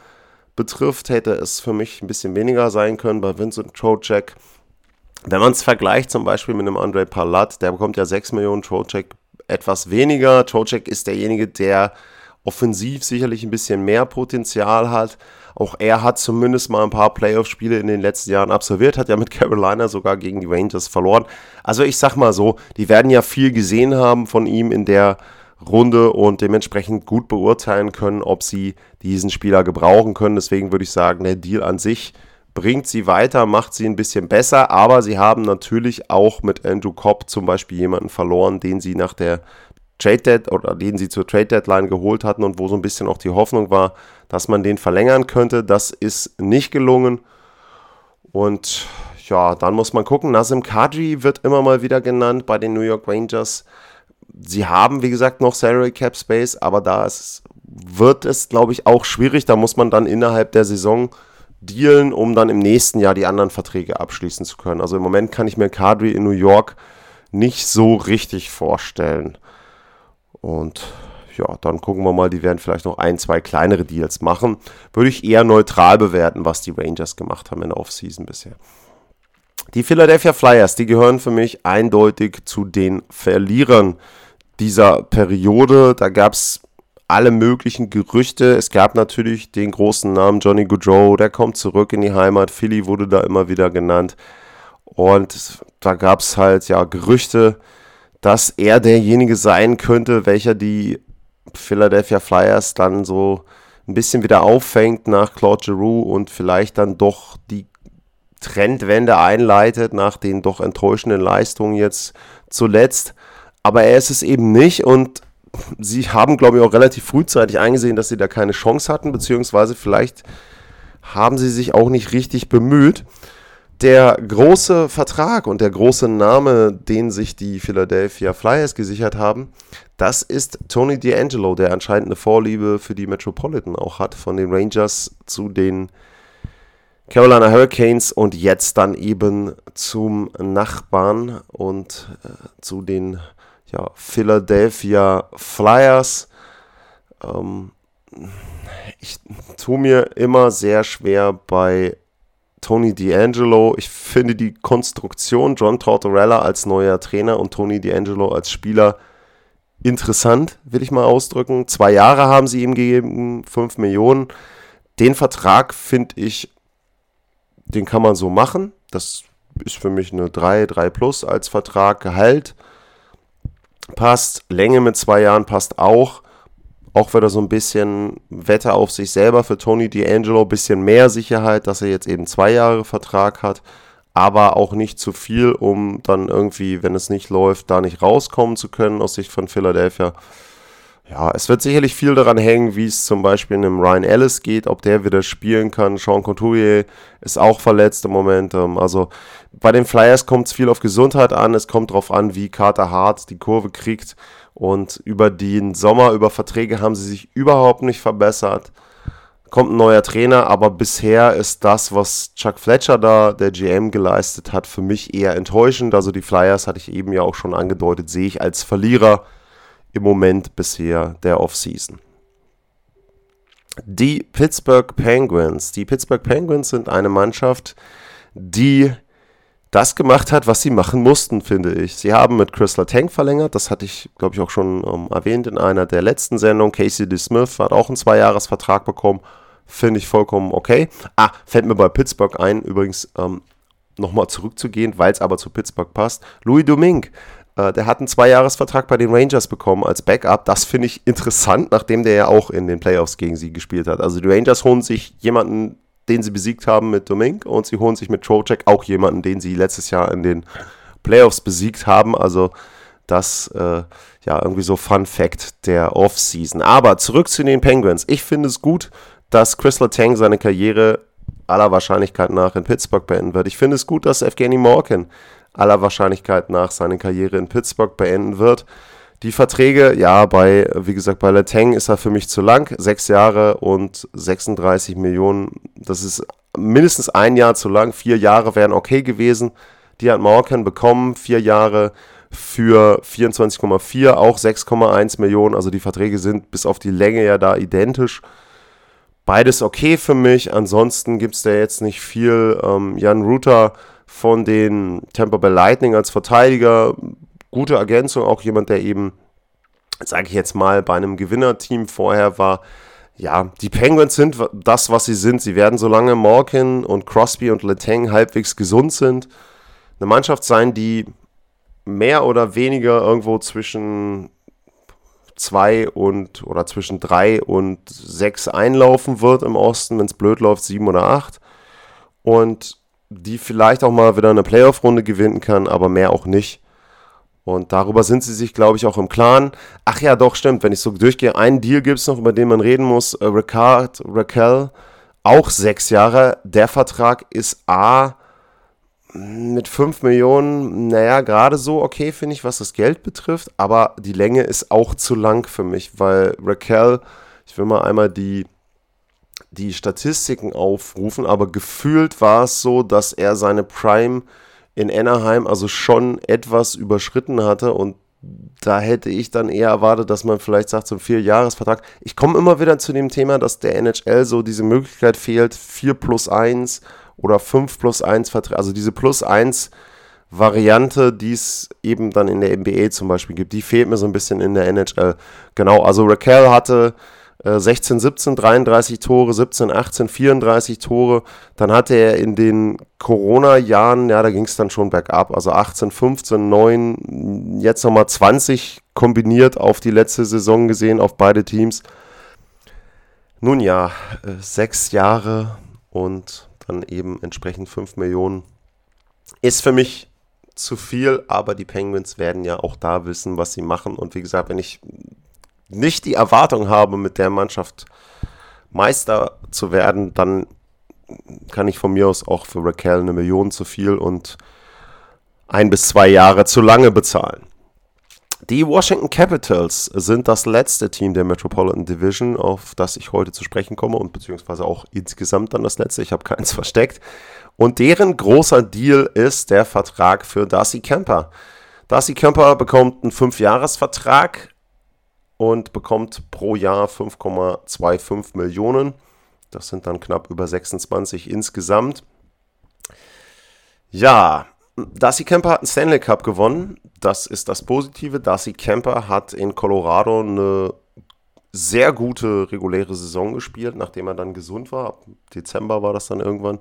betrifft, hätte es für mich ein bisschen weniger sein können bei Vincent Trocek. Wenn man es vergleicht zum Beispiel mit einem Andre Palat, der bekommt ja 6 Millionen, Trocek etwas weniger. Trocek ist derjenige, der offensiv sicherlich ein bisschen mehr Potenzial hat. Auch er hat zumindest mal ein paar Playoff-Spiele in den letzten Jahren absolviert, hat ja mit Carolina sogar gegen die Rangers verloren. Also ich sag mal so, die werden ja viel gesehen haben von ihm in der Runde und dementsprechend gut beurteilen können, ob sie diesen Spieler gebrauchen können. Deswegen würde ich sagen, der Deal an sich bringt sie weiter, macht sie ein bisschen besser, aber sie haben natürlich auch mit Andrew Cobb zum Beispiel jemanden verloren, den sie nach der Trade Dead oder den sie zur Trade Deadline geholt hatten und wo so ein bisschen auch die Hoffnung war, dass man den verlängern könnte. Das ist nicht gelungen. Und ja, dann muss man gucken. Nazim Kadri wird immer mal wieder genannt bei den New York Rangers. Sie haben, wie gesagt, noch Salary Cap Space, aber da ist, wird es, glaube ich, auch schwierig. Da muss man dann innerhalb der Saison dealen, um dann im nächsten Jahr die anderen Verträge abschließen zu können. Also im Moment kann ich mir Kadri in New York nicht so richtig vorstellen. Und ja, dann gucken wir mal, die werden vielleicht noch ein, zwei kleinere Deals machen. Würde ich eher neutral bewerten, was die Rangers gemacht haben in der Offseason bisher. Die Philadelphia Flyers, die gehören für mich eindeutig zu den Verlierern dieser Periode. Da gab es alle möglichen Gerüchte. Es gab natürlich den großen Namen Johnny Goodrow, der kommt zurück in die Heimat. Philly wurde da immer wieder genannt. Und da gab es halt ja Gerüchte, dass er derjenige sein könnte, welcher die Philadelphia Flyers dann so ein bisschen wieder auffängt nach Claude Giroux und vielleicht dann doch die Trendwende einleitet nach den doch enttäuschenden Leistungen jetzt zuletzt. Aber er ist es eben nicht und sie haben, glaube ich, auch relativ frühzeitig eingesehen, dass sie da keine Chance hatten, beziehungsweise vielleicht haben sie sich auch nicht richtig bemüht. Der große Vertrag und der große Name, den sich die Philadelphia Flyers gesichert haben, das ist Tony D'Angelo, der anscheinend eine Vorliebe für die Metropolitan auch hat, von den Rangers zu den Carolina Hurricanes und jetzt dann eben zum Nachbarn und äh, zu den ja, Philadelphia Flyers. Ähm, ich tue mir immer sehr schwer bei Tony D'Angelo. Ich finde die Konstruktion John Tortorella als neuer Trainer und Tony D'Angelo als Spieler interessant, will ich mal ausdrücken. Zwei Jahre haben sie ihm gegeben, fünf Millionen. Den Vertrag finde ich, den kann man so machen. Das ist für mich eine 3, 3 plus als Vertrag. Gehalt passt. Länge mit zwei Jahren passt auch auch wieder so ein bisschen Wette auf sich selber für Tony D'Angelo, bisschen mehr Sicherheit, dass er jetzt eben zwei Jahre Vertrag hat, aber auch nicht zu viel, um dann irgendwie, wenn es nicht läuft, da nicht rauskommen zu können aus Sicht von Philadelphia. Ja, es wird sicherlich viel daran hängen, wie es zum Beispiel einem Ryan Ellis geht, ob der wieder spielen kann. Sean Couturier ist auch verletzt im Moment. Ähm, also bei den Flyers kommt es viel auf Gesundheit an. Es kommt darauf an, wie Carter Hart die Kurve kriegt. Und über den Sommer, über Verträge haben sie sich überhaupt nicht verbessert. Kommt ein neuer Trainer, aber bisher ist das, was Chuck Fletcher da, der GM, geleistet hat, für mich eher enttäuschend. Also die Flyers, hatte ich eben ja auch schon angedeutet, sehe ich als Verlierer im Moment bisher der Offseason. Die Pittsburgh Penguins. Die Pittsburgh Penguins sind eine Mannschaft, die das gemacht hat, was sie machen mussten, finde ich. Sie haben mit Crystal Tank verlängert, das hatte ich, glaube ich, auch schon ähm, erwähnt in einer der letzten Sendungen. Casey D. Smith hat auch einen Zweijahresvertrag bekommen, finde ich vollkommen okay. Ah, fällt mir bei Pittsburgh ein, übrigens ähm, nochmal zurückzugehen, weil es aber zu Pittsburgh passt. Louis Domingue, der hat einen Zweijahresvertrag bei den Rangers bekommen als Backup. Das finde ich interessant, nachdem der ja auch in den Playoffs gegen sie gespielt hat. Also die Rangers holen sich jemanden, den sie besiegt haben mit Domingue und sie holen sich mit Trocek auch jemanden, den sie letztes Jahr in den Playoffs besiegt haben. Also das äh, ja irgendwie so Fun Fact der Offseason. Aber zurück zu den Penguins. Ich finde es gut, dass Chris Letang seine Karriere aller Wahrscheinlichkeit nach in Pittsburgh beenden wird. Ich finde es gut, dass Evgeny Morgan aller Wahrscheinlichkeit nach seine Karriere in Pittsburgh beenden wird. Die Verträge, ja, bei, wie gesagt, bei Letang ist er für mich zu lang. Sechs Jahre und 36 Millionen. Das ist mindestens ein Jahr zu lang. Vier Jahre wären okay gewesen. Die hat Morgan bekommen. Vier Jahre für 24,4, auch 6,1 Millionen. Also die Verträge sind bis auf die Länge ja da identisch. Beides okay für mich. Ansonsten gibt es da jetzt nicht viel. Ähm, Jan Ruther von den Tampa Bay Lightning als Verteidiger gute Ergänzung, auch jemand, der eben, sage ich jetzt mal, bei einem Gewinnerteam vorher war. Ja, die Penguins sind das, was sie sind. Sie werden, solange Morgan und Crosby und Letang halbwegs gesund sind, eine Mannschaft sein, die mehr oder weniger irgendwo zwischen zwei und oder zwischen drei und sechs einlaufen wird im Osten, wenn es blöd läuft, sieben oder acht. Und die vielleicht auch mal wieder eine Playoff-Runde gewinnen kann, aber mehr auch nicht. Und darüber sind sie sich, glaube ich, auch im Klaren. Ach ja, doch, stimmt. Wenn ich so durchgehe, einen Deal gibt es noch, über den man reden muss. Äh, Ricard, Raquel, auch sechs Jahre. Der Vertrag ist A, mit 5 Millionen, naja, gerade so okay, finde ich, was das Geld betrifft, aber die Länge ist auch zu lang für mich, weil Raquel, ich will mal einmal die, die Statistiken aufrufen, aber gefühlt war es so, dass er seine Prime in Anaheim also schon etwas überschritten hatte und da hätte ich dann eher erwartet, dass man vielleicht sagt, so ein Vierjahresvertrag. Ich komme immer wieder zu dem Thema, dass der NHL so diese Möglichkeit fehlt, 4 plus 1 oder 5 plus 1 Verträge, also diese plus 1 Variante, die es eben dann in der NBA zum Beispiel gibt, die fehlt mir so ein bisschen in der NHL. Genau, also Raquel hatte 16, 17, 33 Tore, 17, 18, 34 Tore. Dann hatte er in den Corona-Jahren, ja, da ging es dann schon bergab, also 18, 15, 9, jetzt nochmal 20 kombiniert auf die letzte Saison gesehen, auf beide Teams. Nun ja, äh, sechs Jahre und dann eben entsprechend 5 Millionen. Ist für mich zu viel, aber die Penguins werden ja auch da wissen, was sie machen. Und wie gesagt, wenn ich nicht die Erwartung habe, mit der Mannschaft Meister zu werden, dann kann ich von mir aus auch für Raquel eine Million zu viel und ein bis zwei Jahre zu lange bezahlen. Die Washington Capitals sind das letzte Team der Metropolitan Division, auf das ich heute zu sprechen komme und beziehungsweise auch insgesamt dann das letzte. Ich habe keins versteckt. Und deren großer Deal ist der Vertrag für Darcy Kemper. Darcy Kemper bekommt einen Fünfjahresvertrag und bekommt pro Jahr 5,25 Millionen. Das sind dann knapp über 26 insgesamt. Ja, Darcy Kemper hat einen Stanley Cup gewonnen. Das ist das Positive. Darcy Kemper hat in Colorado eine sehr gute reguläre Saison gespielt, nachdem er dann gesund war. Ab Dezember war das dann irgendwann.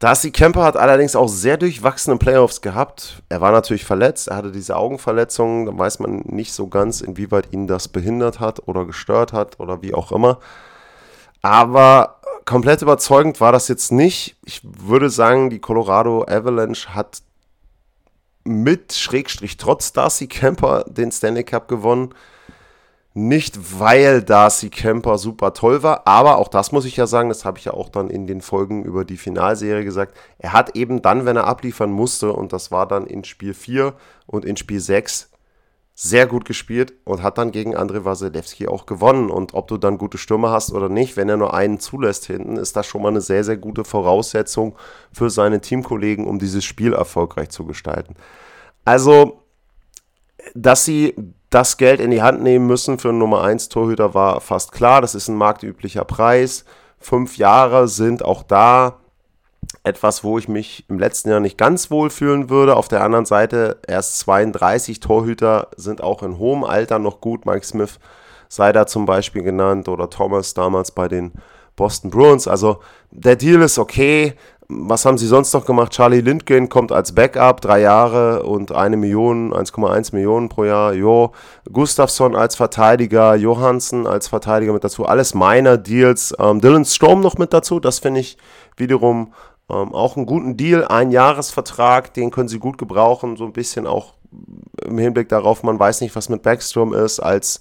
Darcy Kemper hat allerdings auch sehr durchwachsene Playoffs gehabt. Er war natürlich verletzt, er hatte diese Augenverletzung. Da weiß man nicht so ganz, inwieweit ihn das behindert hat oder gestört hat oder wie auch immer. Aber komplett überzeugend war das jetzt nicht. Ich würde sagen, die Colorado Avalanche hat mit Schrägstrich trotz Darcy Kemper den Stanley Cup gewonnen. Nicht, weil Darcy Kemper super toll war, aber auch das muss ich ja sagen, das habe ich ja auch dann in den Folgen über die Finalserie gesagt. Er hat eben dann, wenn er abliefern musste, und das war dann in Spiel 4 und in Spiel 6, sehr gut gespielt und hat dann gegen Andrei Wasilewski auch gewonnen. Und ob du dann gute Stürme hast oder nicht, wenn er nur einen zulässt hinten, ist das schon mal eine sehr, sehr gute Voraussetzung für seine Teamkollegen, um dieses Spiel erfolgreich zu gestalten. Also, dass sie das Geld in die Hand nehmen müssen für einen Nummer 1 Torhüter war fast klar. Das ist ein marktüblicher Preis. Fünf Jahre sind auch da etwas, wo ich mich im letzten Jahr nicht ganz wohl fühlen würde. Auf der anderen Seite, erst 32 Torhüter sind auch in hohem Alter noch gut. Mike Smith sei da zum Beispiel genannt oder Thomas damals bei den Boston Bruins. Also der Deal ist okay. Was haben sie sonst noch gemacht? Charlie Lindgren kommt als Backup, drei Jahre und eine Million, 1,1 Millionen pro Jahr. Jo, Gustafsson als Verteidiger, Johansson als Verteidiger mit dazu. Alles meiner Deals. Ähm, Dylan Storm noch mit dazu. Das finde ich wiederum ähm, auch einen guten Deal, ein Jahresvertrag, den können sie gut gebrauchen, so ein bisschen auch im Hinblick darauf, man weiß nicht, was mit Backstrom ist, als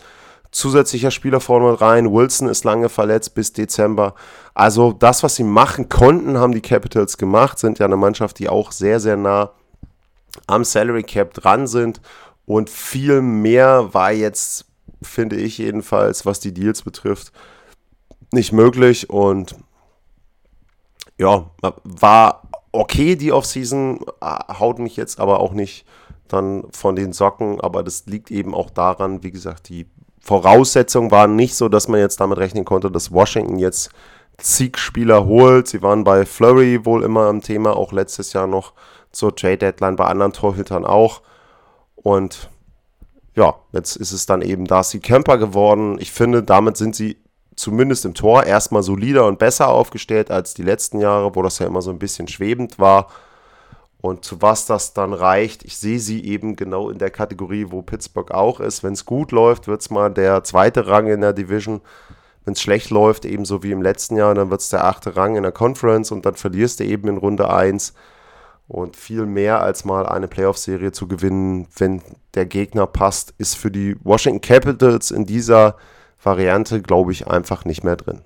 zusätzlicher Spieler vorne rein. Wilson ist lange verletzt bis Dezember. Also das, was sie machen konnten, haben die Capitals gemacht, sind ja eine Mannschaft, die auch sehr, sehr nah am Salary Cap dran sind. Und viel mehr war jetzt, finde ich jedenfalls, was die Deals betrifft, nicht möglich. Und ja, war okay, die Offseason, haut mich jetzt aber auch nicht dann von den Socken, aber das liegt eben auch daran, wie gesagt, die Voraussetzungen waren nicht so, dass man jetzt damit rechnen konnte, dass Washington jetzt zig Spieler holt. Sie waren bei Flurry wohl immer am Thema, auch letztes Jahr noch zur Trade-Deadline, bei anderen Torhütern auch. Und ja, jetzt ist es dann eben Darcy Kemper geworden. Ich finde, damit sind sie zumindest im Tor erstmal solider und besser aufgestellt als die letzten Jahre, wo das ja immer so ein bisschen schwebend war. Und zu was das dann reicht, ich sehe sie eben genau in der Kategorie, wo Pittsburgh auch ist. Wenn es gut läuft, wird es mal der zweite Rang in der Division. Wenn es schlecht läuft, ebenso wie im letzten Jahr, dann wird es der achte Rang in der Conference und dann verlierst du eben in Runde 1. Und viel mehr als mal eine Playoff-Serie zu gewinnen, wenn der Gegner passt, ist für die Washington Capitals in dieser Variante, glaube ich, einfach nicht mehr drin.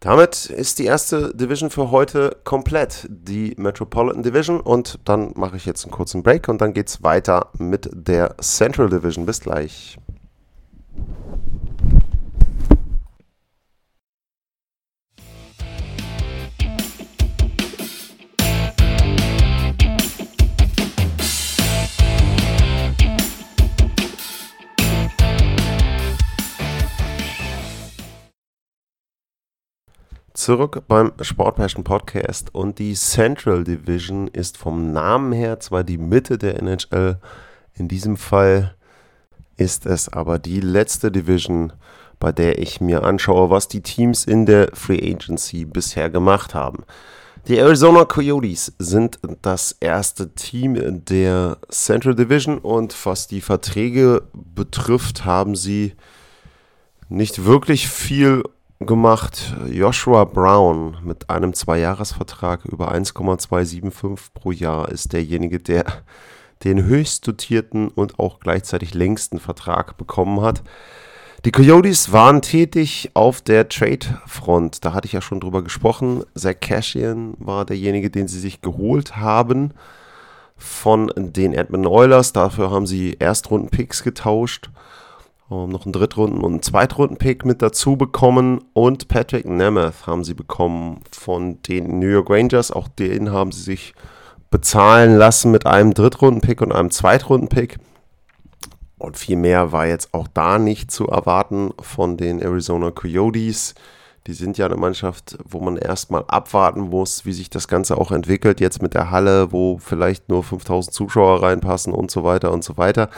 Damit ist die erste Division für heute komplett, die Metropolitan Division. Und dann mache ich jetzt einen kurzen Break und dann geht es weiter mit der Central Division. Bis gleich. Zurück beim Sport Passion Podcast und die Central Division ist vom Namen her zwar die Mitte der NHL, in diesem Fall ist es aber die letzte Division, bei der ich mir anschaue, was die Teams in der Free Agency bisher gemacht haben. Die Arizona Coyotes sind das erste Team der Central Division und was die Verträge betrifft, haben sie nicht wirklich viel gemacht. Joshua Brown mit einem Zweijahresvertrag über 1,275 pro Jahr ist derjenige, der den höchst dotierten und auch gleichzeitig längsten Vertrag bekommen hat. Die Coyotes waren tätig auf der Trade-Front. Da hatte ich ja schon drüber gesprochen. Zach Cashian war derjenige, den sie sich geholt haben von den Edmonton Oilers. Dafür haben sie Erstrunden-Picks getauscht ähm, noch einen Drittrunden- und einen Zweitrunden-Pick mit dazu bekommen und Patrick Nemeth haben sie bekommen von den New York Rangers. Auch den haben sie sich bezahlen lassen mit einem Drittrunden-Pick und einem Zweitrunden-Pick. Und viel mehr war jetzt auch da nicht zu erwarten von den Arizona Coyotes. Die sind ja eine Mannschaft, wo man erstmal abwarten muss, wie sich das Ganze auch entwickelt. Jetzt mit der Halle, wo vielleicht nur 5000 Zuschauer reinpassen und so weiter und so weiter.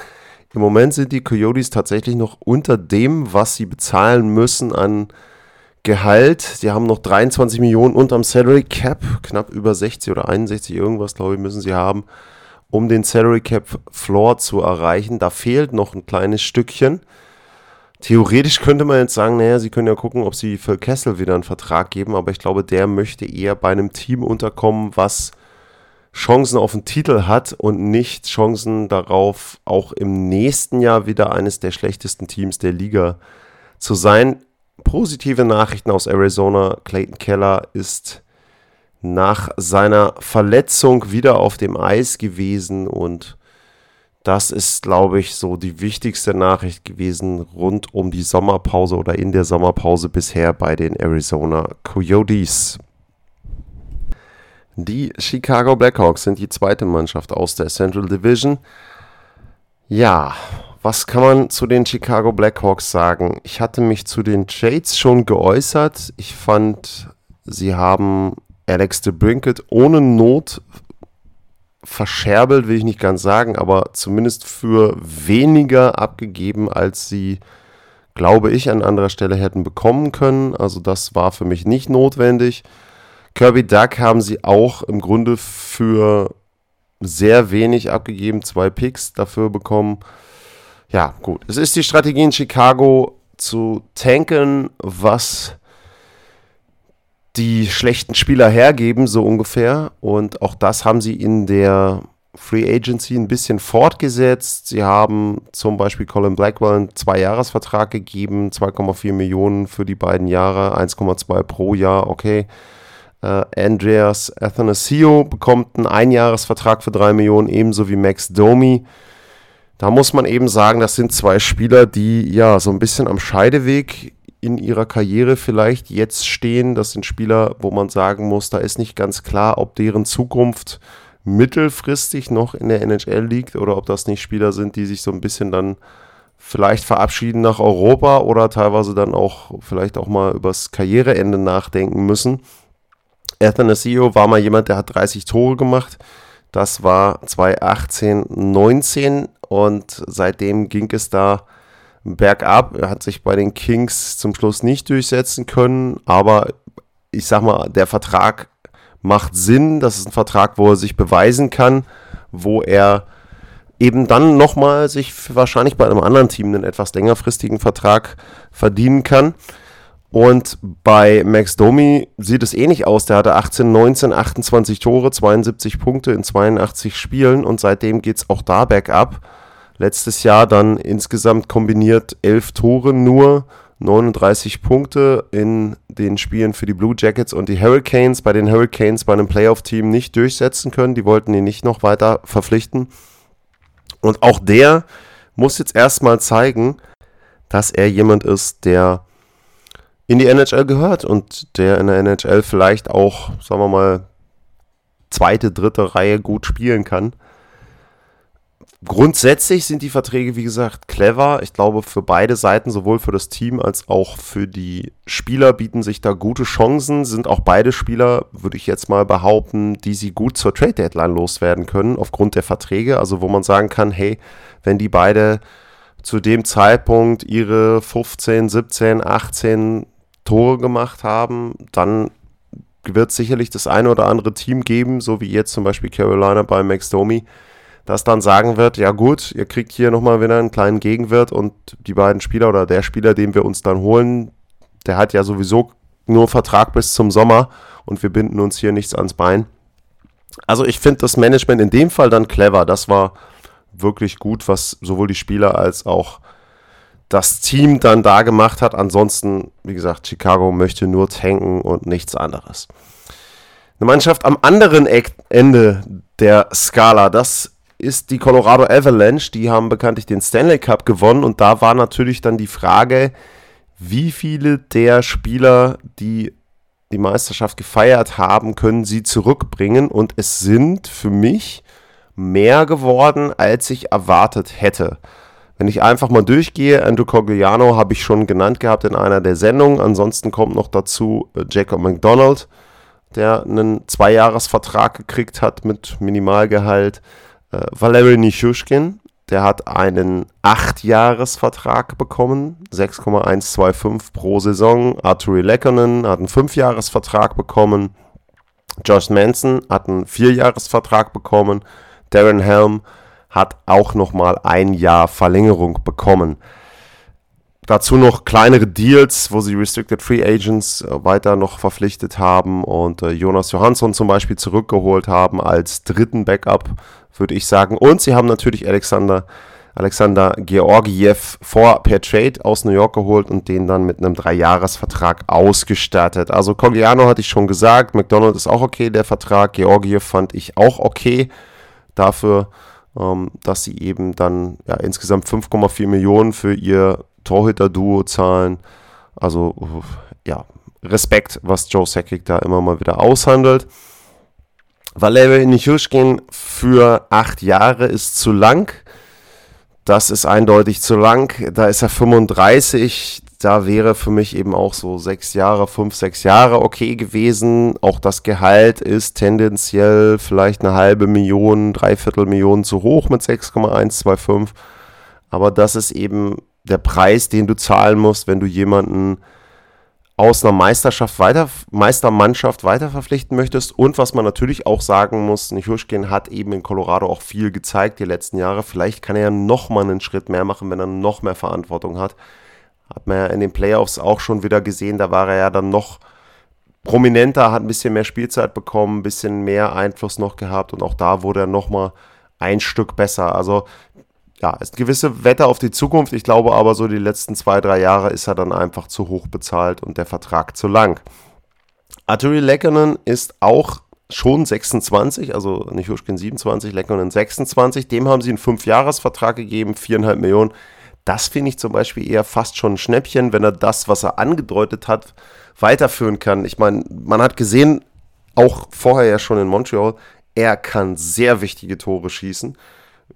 Im Moment sind die Coyotes tatsächlich noch unter dem, was sie bezahlen müssen an Gehalt. Sie haben noch 23 Millionen unterm Salary Cap, knapp über 60 oder 61 irgendwas, glaube ich, müssen sie haben, um den Salary Cap Floor zu erreichen. Da fehlt noch ein kleines Stückchen. Theoretisch könnte man jetzt sagen, naja, sie können ja gucken, ob sie für Kessel wieder einen Vertrag geben, aber ich glaube, der möchte eher bei einem Team unterkommen, was Chancen auf den Titel hat und nicht Chancen darauf, auch im nächsten Jahr wieder eines der schlechtesten Teams der Liga zu sein. Positive Nachrichten aus Arizona. Clayton Keller ist nach seiner Verletzung wieder auf dem Eis gewesen und das ist, glaube ich, so die wichtigste Nachricht gewesen rund um die Sommerpause oder in der Sommerpause bisher bei den Arizona Coyotes. Die Chicago Blackhawks sind die zweite Mannschaft aus der Central Division. Ja, was kann man zu den Chicago Blackhawks sagen? Ich hatte mich zu den Trades schon geäußert. Ich fand, sie haben Alex de Brinket ohne Not verscherbelt, will ich nicht ganz sagen, aber zumindest für weniger abgegeben, als sie, glaube ich, an anderer Stelle hätten bekommen können. Also das war für mich nicht notwendig. Kirby Duck haben sie auch im Grunde für sehr wenig abgegeben, zwei Picks dafür bekommen. Ja, gut. Es ist die Strategie in Chicago zu tanken, was die schlechten Spieler hergeben, so ungefähr. Und auch das haben sie in der Free Agency ein bisschen fortgesetzt. Sie haben zum Beispiel Colin Blackwell einen Zwei-Jahres-Vertrag gegeben, 2,4 Millionen für die beiden Jahre, 1,2 pro Jahr, okay. Äh, Andreas Athanasio bekommt einen Einjahresvertrag für 3 Millionen, ebenso wie Max Domi. Da muss man eben sagen, das sind zwei Spieler, die ja so ein bisschen am Scheideweg in ihrer Karriere vielleicht jetzt stehen. Das sind Spieler, wo man sagen muss, da ist nicht ganz klar, ob deren Zukunft mittelfristig noch in der NHL liegt oder ob das nicht Spieler sind, die sich so ein bisschen dann vielleicht verabschieden nach Europa oder teilweise dann auch vielleicht auch mal übers Karriereende nachdenken müssen. Athanasio war mal jemand, der hat 30 Tore gemacht. Das war 2018, 19 und seitdem ging es da bergab. Er hat sich bei den Kings zum Schluss nicht durchsetzen können, aber ich sag mal, der Vertrag macht Sinn. Das ist ein Vertrag, wo er sich beweisen kann, wo er eben dann nochmal sich wahrscheinlich bei einem anderen Team einen etwas längerfristigen Vertrag verdienen kann. Und bei Max Domi sieht es ähnlich aus. Der hatte 18, 19, 28 Tore, 72 Punkte in 82 Spielen und seitdem geht es auch da bergab. Letztes Jahr dann insgesamt kombiniert 11 Tore nur, 39 Punkte in den Spielen für die Blue Jackets und die Hurricanes bei den Hurricanes bei einem Playoff-Team nicht durchsetzen können. Die wollten ihn nicht noch weiter verpflichten. Und auch der muss jetzt erstmal zeigen, dass er jemand ist, der in die NHL gehört und der in der NHL vielleicht auch, sagen wir mal, zweite, dritte Reihe gut spielen kann. Grundsätzlich sind die Verträge, wie gesagt, clever. Ich glaube, für beide Seiten, sowohl für das Team als auch für die Spieler, bieten sich da gute Chancen. Sind auch beide Spieler, würde ich jetzt mal behaupten, die sie gut zur Trade Deadline loswerden können, aufgrund der Verträge. Also, wo man sagen kann, hey, wenn die beide zu dem Zeitpunkt ihre 15, 17, 18 Tore gemacht haben, dann wird es sicherlich das eine oder andere Team geben, so wie jetzt zum Beispiel Carolina bei Max Domi, das dann sagen wird, ja gut, ihr kriegt hier nochmal wieder einen kleinen Gegenwert und die beiden Spieler oder der Spieler, den wir uns dann holen, der hat ja sowieso nur Vertrag bis zum Sommer und wir binden uns hier nichts ans Bein. Also ich finde das Management in dem Fall dann clever. Das war wirklich gut, was sowohl die Spieler als auch das Team dann da gemacht hat. Ansonsten, wie gesagt, Chicago möchte nur tanken und nichts anderes. Eine Mannschaft am anderen Ende der Skala, das ist die Colorado Avalanche. Die haben bekanntlich den Stanley Cup gewonnen und da war natürlich dann die Frage, wie viele der Spieler, die die Meisterschaft gefeiert haben, können sie zurückbringen und es sind für mich mehr geworden, als ich erwartet hätte. Wenn ich einfach mal durchgehe, Andrew Cogliano habe ich schon genannt gehabt in einer der Sendungen. Ansonsten kommt noch dazu äh, Jacob McDonald, der einen Zweijahresvertrag gekriegt hat mit Minimalgehalt. Äh, Valery Nishushkin, der hat einen Acht-Jahres-Vertrag bekommen, 6,125 pro Saison. Arturi Lekkonen hat einen Fünfjahresvertrag bekommen. Josh Manson hat einen Vierjahresvertrag bekommen. Darren Helm hat auch nochmal ein Jahr Verlängerung bekommen. Dazu noch kleinere Deals, wo sie Restricted Free Agents äh, weiter noch verpflichtet haben und äh, Jonas Johansson zum Beispiel zurückgeholt haben als dritten Backup, würde ich sagen. Und sie haben natürlich Alexander, Alexander Georgiev vor per Trade aus New York geholt und den dann mit einem Dreijahresvertrag ausgestattet. Also Cogliano hatte ich schon gesagt, McDonald ist auch okay, der Vertrag. Georgiev fand ich auch okay dafür, dass sie eben dann ja, insgesamt 5,4 Millionen für ihr Torhüter-Duo zahlen. Also ja, Respekt, was Joe Sakic da immer mal wieder aushandelt. Valery Nichushkin für acht Jahre ist zu lang. Das ist eindeutig zu lang. Da ist er 35 da wäre für mich eben auch so sechs Jahre, fünf, sechs Jahre okay gewesen. Auch das Gehalt ist tendenziell vielleicht eine halbe Million, dreiviertel Million zu hoch mit 6,125. Aber das ist eben der Preis, den du zahlen musst, wenn du jemanden aus einer Meisterschaft weiter, Meistermannschaft weiter verpflichten möchtest. Und was man natürlich auch sagen muss, Nichushkin hat eben in Colorado auch viel gezeigt die letzten Jahre. Vielleicht kann er ja noch mal einen Schritt mehr machen, wenn er noch mehr Verantwortung hat. Hat man ja in den Playoffs auch schon wieder gesehen, da war er ja dann noch prominenter, hat ein bisschen mehr Spielzeit bekommen, ein bisschen mehr Einfluss noch gehabt und auch da wurde er nochmal ein Stück besser. Also ja, ist gewisse Wette auf die Zukunft. Ich glaube aber, so die letzten zwei, drei Jahre ist er dann einfach zu hoch bezahlt und der Vertrag zu lang. Arturi Lekkonen ist auch schon 26, also nicht Huschkin 27, Lekkonen 26. Dem haben sie einen Fünfjahresvertrag gegeben, viereinhalb Millionen. Das finde ich zum Beispiel eher fast schon ein Schnäppchen, wenn er das, was er angedeutet hat, weiterführen kann. Ich meine, man hat gesehen, auch vorher ja schon in Montreal, er kann sehr wichtige Tore schießen.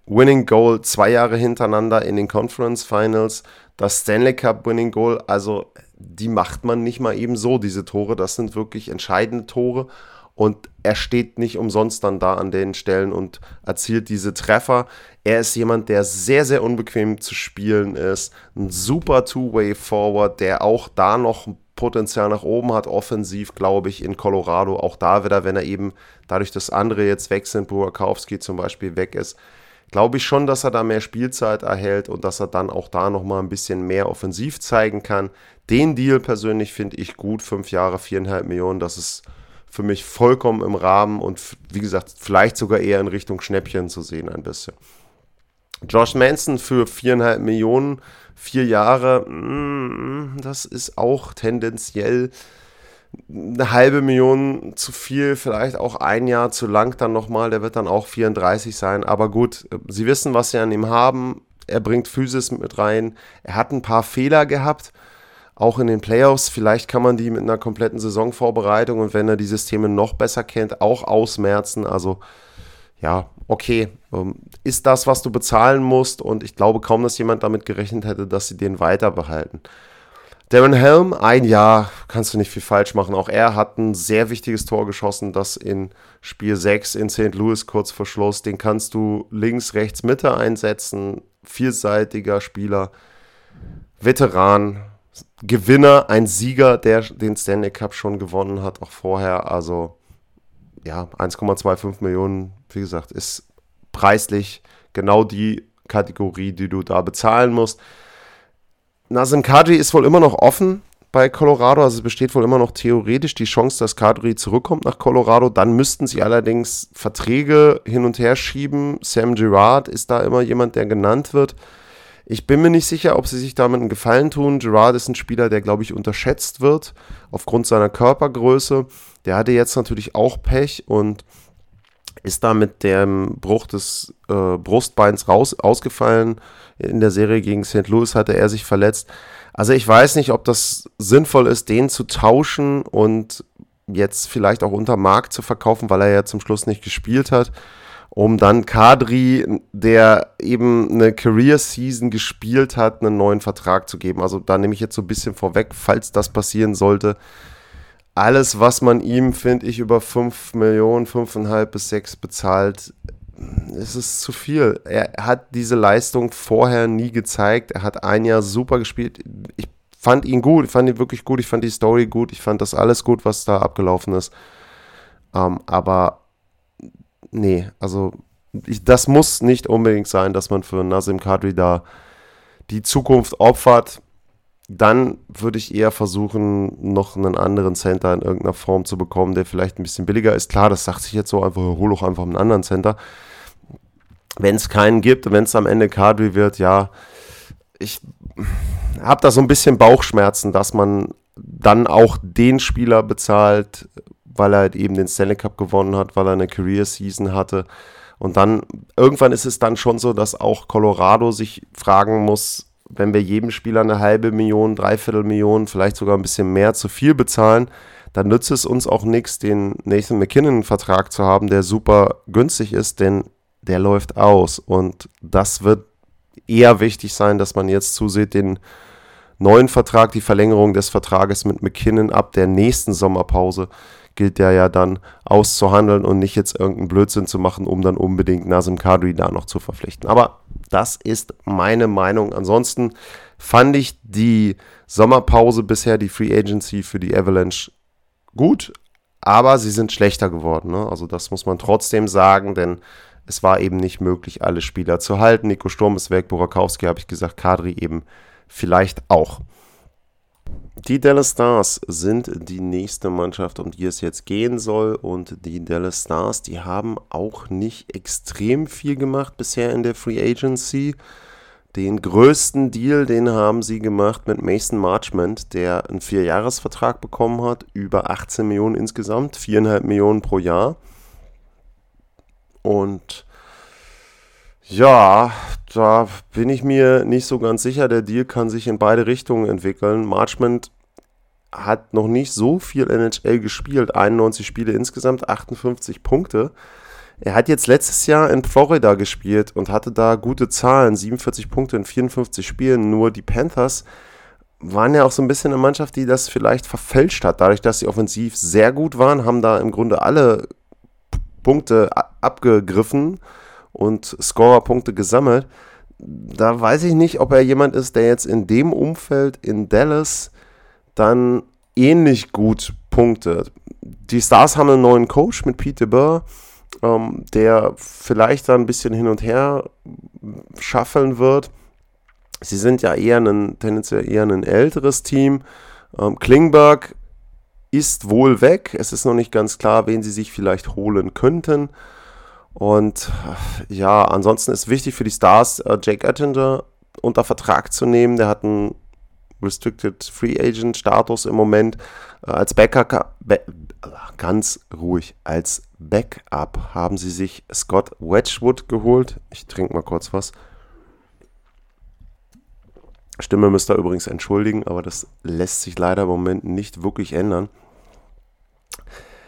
Winning Goal zwei Jahre hintereinander in den Conference Finals, das Stanley Cup Winning Goal, also die macht man nicht mal eben so, diese Tore. Das sind wirklich entscheidende Tore und er steht nicht umsonst dann da an den Stellen und erzielt diese Treffer. Er ist jemand, der sehr, sehr unbequem zu spielen ist. Ein super Two-Way-Forward, der auch da noch Potenzial nach oben hat, offensiv, glaube ich, in Colorado. Auch da wieder, wenn er eben dadurch, dass andere jetzt weg sind, Burakowski zum Beispiel weg ist, glaube ich schon, dass er da mehr Spielzeit erhält und dass er dann auch da nochmal ein bisschen mehr offensiv zeigen kann. Den Deal persönlich finde ich gut. Fünf Jahre, viereinhalb Millionen, das ist für mich vollkommen im Rahmen und wie gesagt, vielleicht sogar eher in Richtung Schnäppchen zu sehen ein bisschen. Josh Manson für viereinhalb Millionen, vier Jahre, mm, das ist auch tendenziell eine halbe Million zu viel, vielleicht auch ein Jahr zu lang dann nochmal. Der wird dann auch 34 sein. Aber gut, sie wissen, was sie an ihm haben. Er bringt Physis mit rein. Er hat ein paar Fehler gehabt, auch in den Playoffs. Vielleicht kann man die mit einer kompletten Saisonvorbereitung und wenn er die Systeme noch besser kennt, auch ausmerzen. Also ja, okay, ähm, ist das, was du bezahlen musst. Und ich glaube kaum, dass jemand damit gerechnet hätte, dass sie den weiter behalten. Darren Helm, ein Jahr, kannst du nicht viel falsch machen. Auch er hat ein sehr wichtiges Tor geschossen, das in Spiel 6 in St. Louis kurz vor Schluss. Den kannst du links, rechts, Mitte einsetzen. Vielseitiger Spieler, Veteran, Gewinner, ein Sieger, der den Stanley Cup schon gewonnen hat, auch vorher. Also ja, 1,25 Millionen, wie gesagt, ist preislich genau die Kategorie, die du da bezahlen musst. Nazem Kadri ist wohl immer noch offen bei Colorado, also es besteht wohl immer noch theoretisch die Chance, dass Kadri zurückkommt nach Colorado. Dann müssten sie allerdings Verträge hin und her schieben. Sam Girard ist da immer jemand, der genannt wird. Ich bin mir nicht sicher, ob sie sich damit einen Gefallen tun. Girard ist ein Spieler, der, glaube ich, unterschätzt wird aufgrund seiner Körpergröße. Der hatte jetzt natürlich auch Pech und ist da mit dem Bruch des äh, Brustbeins raus, ausgefallen. In der Serie gegen St. Louis hatte er sich verletzt. Also ich weiß nicht, ob das sinnvoll ist, den zu tauschen und jetzt vielleicht auch unter Markt zu verkaufen, weil er ja zum Schluss nicht gespielt hat, um dann Kadri, der eben eine Career Season gespielt hat, einen neuen Vertrag zu geben. Also da nehme ich jetzt so ein bisschen vorweg, falls das passieren sollte alles, was man ihm, finde ich, über 5 Millionen, 5,5 bis 6 bezahlt, ist es zu viel. Er hat diese Leistung vorher nie gezeigt. Er hat ein Jahr super gespielt. Ich fand ihn gut, ich fand ihn wirklich gut, ich fand die Story gut, ich fand das alles gut, was da abgelaufen ist. Ähm, aber nee, also ich, das muss nicht unbedingt sein, dass man für Nazim Kadri da die Zukunft opfert dann würde ich eher versuchen, noch einen anderen Center in irgendeiner Form zu bekommen, der vielleicht ein bisschen billiger ist. Klar, das sagt sich jetzt so einfach, hol doch einfach einen anderen Center. Wenn es keinen gibt, wenn es am Ende Kadri wird, ja, ich habe da so ein bisschen Bauchschmerzen, dass man dann auch den Spieler bezahlt, weil er eben den Stanley Cup gewonnen hat, weil er eine Career Season hatte. Und dann, irgendwann ist es dann schon so, dass auch Colorado sich fragen muss, wenn wir jedem Spieler eine halbe Million, dreiviertel Million, vielleicht sogar ein bisschen mehr zu viel bezahlen, dann nützt es uns auch nichts, den Nathan McKinnon-Vertrag zu haben, der super günstig ist, denn der läuft aus. Und das wird eher wichtig sein, dass man jetzt zusieht, den neuen Vertrag, die Verlängerung des Vertrages mit McKinnon ab der nächsten Sommerpause gilt der ja dann auszuhandeln und nicht jetzt irgendeinen Blödsinn zu machen, um dann unbedingt Nazim Kadri da noch zu verpflichten. Aber das ist meine Meinung. Ansonsten fand ich die Sommerpause bisher, die Free Agency für die Avalanche gut, aber sie sind schlechter geworden. Ne? Also das muss man trotzdem sagen, denn es war eben nicht möglich, alle Spieler zu halten. Nico Sturm ist weg, Burakowski habe ich gesagt, Kadri eben vielleicht auch. Die Dallas Stars sind die nächste Mannschaft, um die es jetzt gehen soll. Und die Dallas Stars, die haben auch nicht extrem viel gemacht bisher in der Free Agency. Den größten Deal, den haben sie gemacht mit Mason Marchment, der einen Vierjahresvertrag bekommen hat, über 18 Millionen insgesamt, 4,5 Millionen pro Jahr. Und ja, da bin ich mir nicht so ganz sicher. Der Deal kann sich in beide Richtungen entwickeln. Marchment hat noch nicht so viel NHL gespielt, 91 Spiele insgesamt, 58 Punkte. Er hat jetzt letztes Jahr in Florida gespielt und hatte da gute Zahlen, 47 Punkte in 54 Spielen. Nur die Panthers waren ja auch so ein bisschen eine Mannschaft, die das vielleicht verfälscht hat. Dadurch, dass sie offensiv sehr gut waren, haben da im Grunde alle Punkte abgegriffen und Scorerpunkte gesammelt. Da weiß ich nicht, ob er jemand ist, der jetzt in dem Umfeld in Dallas dann ähnlich gut punktet. Die Stars haben einen neuen Coach mit Pete Burr, ähm, der vielleicht da ein bisschen hin und her schaffeln wird. Sie sind ja eher ein, tendenziell eher ein älteres Team. Ähm, Klingberg ist wohl weg. Es ist noch nicht ganz klar, wen sie sich vielleicht holen könnten. Und ja, ansonsten ist wichtig für die Stars, äh, Jake Oettinger unter Vertrag zu nehmen. Der hat einen Restricted Free Agent Status im Moment. Äh, als Backup, ganz ruhig, als Backup haben sie sich Scott Wedgwood geholt. Ich trinke mal kurz was. Stimme müsst ihr übrigens entschuldigen, aber das lässt sich leider im Moment nicht wirklich ändern.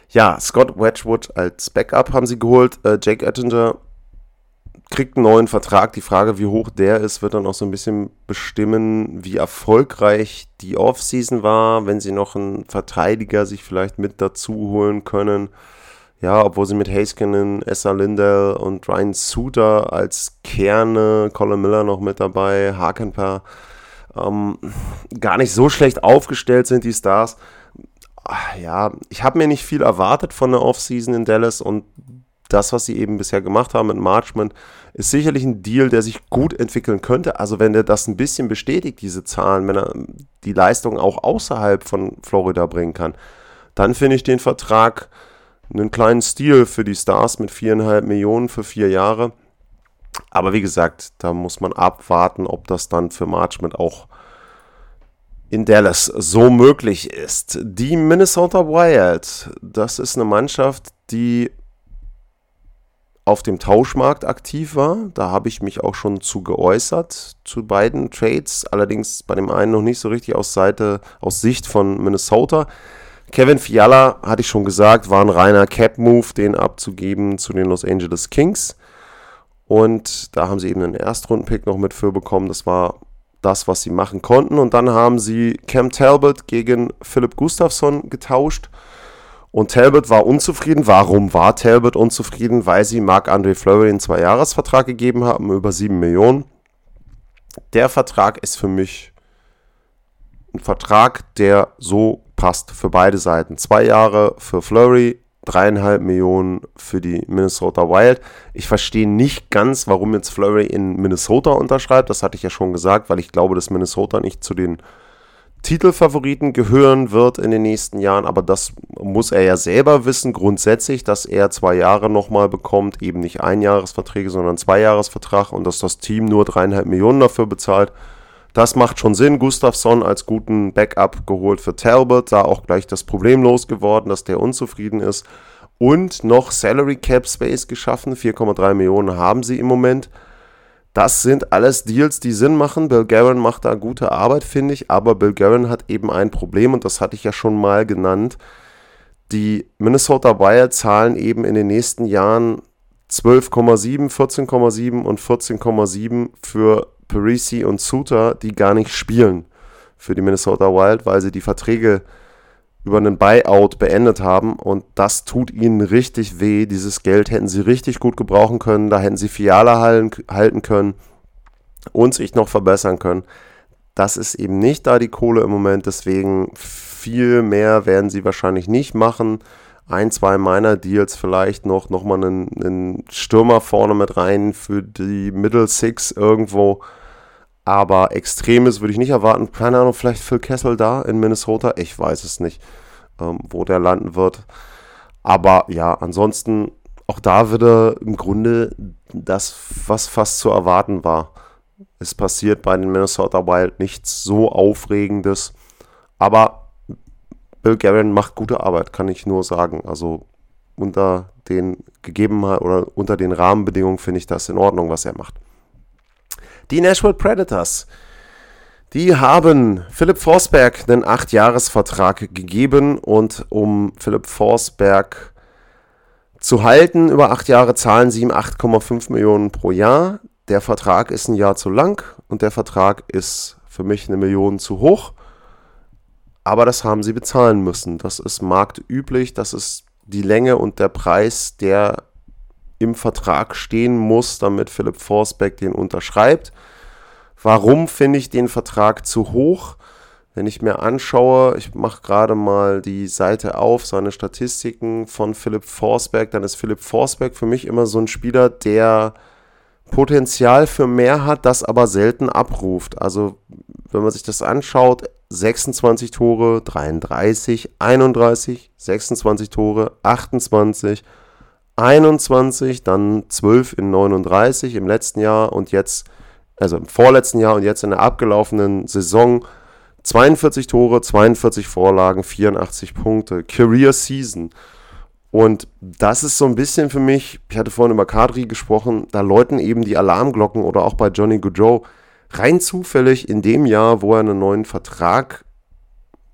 Ja, Scott Wedgwood als Backup haben sie geholt. Äh, Jake Ettinger kriegt einen neuen Vertrag. Die Frage, wie hoch der ist, wird dann auch so ein bisschen bestimmen, wie erfolgreich die Offseason war, wenn sie noch einen Verteidiger sich vielleicht mit dazu holen können. Ja, obwohl sie mit Haskinen, Essa Lindell und Ryan Suter als Kerne, Colin Miller noch mit dabei, Hakenper, ähm, gar nicht so schlecht aufgestellt sind, die Stars. Ach, ja, ich habe mir nicht viel erwartet von der Offseason in Dallas und das, was sie eben bisher gemacht haben mit Marchman, ist sicherlich ein Deal, der sich gut entwickeln könnte. Also wenn er das ein bisschen bestätigt, diese Zahlen, wenn er die Leistung auch außerhalb von Florida bringen kann, dann finde ich den Vertrag einen kleinen Stil für die Stars mit viereinhalb Millionen für vier Jahre. Aber wie gesagt, da muss man abwarten, ob das dann für Marchman auch in Dallas so möglich ist. Die Minnesota Wild, das ist eine Mannschaft, die auf dem Tauschmarkt aktiv war. Da habe ich mich auch schon zu geäußert zu beiden Trades, allerdings bei dem einen noch nicht so richtig aus Seite aus Sicht von Minnesota. Kevin Fiala, hatte ich schon gesagt, war ein reiner Cap-Move, den abzugeben zu den Los Angeles Kings. Und da haben sie eben einen Erstrundenpick noch mit für bekommen. Das war das, was sie machen konnten. Und dann haben sie Cam Talbot gegen Philipp Gustafsson getauscht. Und Talbot war unzufrieden. Warum war Talbot unzufrieden? Weil sie Marc-André Fleury einen Zwei-Jahres-Vertrag gegeben haben, über 7 Millionen. Der Vertrag ist für mich ein Vertrag, der so passt für beide Seiten. Zwei Jahre für Flurry, dreieinhalb Millionen für die Minnesota Wild. Ich verstehe nicht ganz, warum jetzt Flurry in Minnesota unterschreibt. Das hatte ich ja schon gesagt, weil ich glaube, dass Minnesota nicht zu den Titelfavoriten gehören wird in den nächsten Jahren. Aber das muss er ja selber wissen, grundsätzlich, dass er zwei Jahre nochmal bekommt, eben nicht Einjahresverträge, sondern Zweijahresvertrag und dass das Team nur dreieinhalb Millionen dafür bezahlt. Das macht schon Sinn. Gustafsson als guten Backup geholt für Talbot, da auch gleich das Problem losgeworden, dass der unzufrieden ist. Und noch Salary Cap Space geschaffen. 4,3 Millionen haben sie im Moment. Das sind alles Deals, die Sinn machen. Bill Guerin macht da gute Arbeit, finde ich. Aber Bill Guerin hat eben ein Problem und das hatte ich ja schon mal genannt. Die Minnesota Wild zahlen eben in den nächsten Jahren 12,7, 14,7 und 14,7 für Parisi und Suter, die gar nicht spielen für die Minnesota Wild, weil sie die Verträge über einen Buyout beendet haben und das tut ihnen richtig weh. Dieses Geld hätten sie richtig gut gebrauchen können, da hätten sie Fiala halten können und sich noch verbessern können. Das ist eben nicht da die Kohle im Moment, deswegen viel mehr werden sie wahrscheinlich nicht machen. Ein, zwei meiner Deals vielleicht noch, nochmal einen, einen Stürmer vorne mit rein für die Middle Six irgendwo aber Extremes würde ich nicht erwarten. Keine Ahnung, vielleicht Phil Kessel da in Minnesota. Ich weiß es nicht, ähm, wo der landen wird. Aber ja, ansonsten auch da wieder im Grunde das, was fast zu erwarten war. Es passiert bei den Minnesota Wild nichts so Aufregendes. Aber Bill Guerin macht gute Arbeit, kann ich nur sagen. Also unter den Gegebenheiten oder unter den Rahmenbedingungen finde ich das in Ordnung, was er macht. Die Nashville Predators. Die haben Philipp Forsberg einen 8-Jahres-Vertrag gegeben und um Philipp Forsberg zu halten, über 8 Jahre zahlen sie ihm 8,5 Millionen pro Jahr. Der Vertrag ist ein Jahr zu lang und der Vertrag ist für mich eine Million zu hoch. Aber das haben sie bezahlen müssen. Das ist marktüblich, das ist die Länge und der Preis, der im Vertrag stehen muss, damit Philipp Forsberg den unterschreibt. Warum finde ich den Vertrag zu hoch? Wenn ich mir anschaue, ich mache gerade mal die Seite auf, seine Statistiken von Philipp Forsberg, dann ist Philipp Forsberg für mich immer so ein Spieler, der Potenzial für mehr hat, das aber selten abruft. Also wenn man sich das anschaut, 26 Tore, 33, 31, 26 Tore, 28, 21, dann 12 in 39 im letzten Jahr und jetzt, also im vorletzten Jahr und jetzt in der abgelaufenen Saison 42 Tore, 42 Vorlagen, 84 Punkte. Career Season. Und das ist so ein bisschen für mich, ich hatte vorhin über Kadri gesprochen, da läuten eben die Alarmglocken oder auch bei Johnny Goodrow rein zufällig in dem Jahr, wo er einen neuen Vertrag,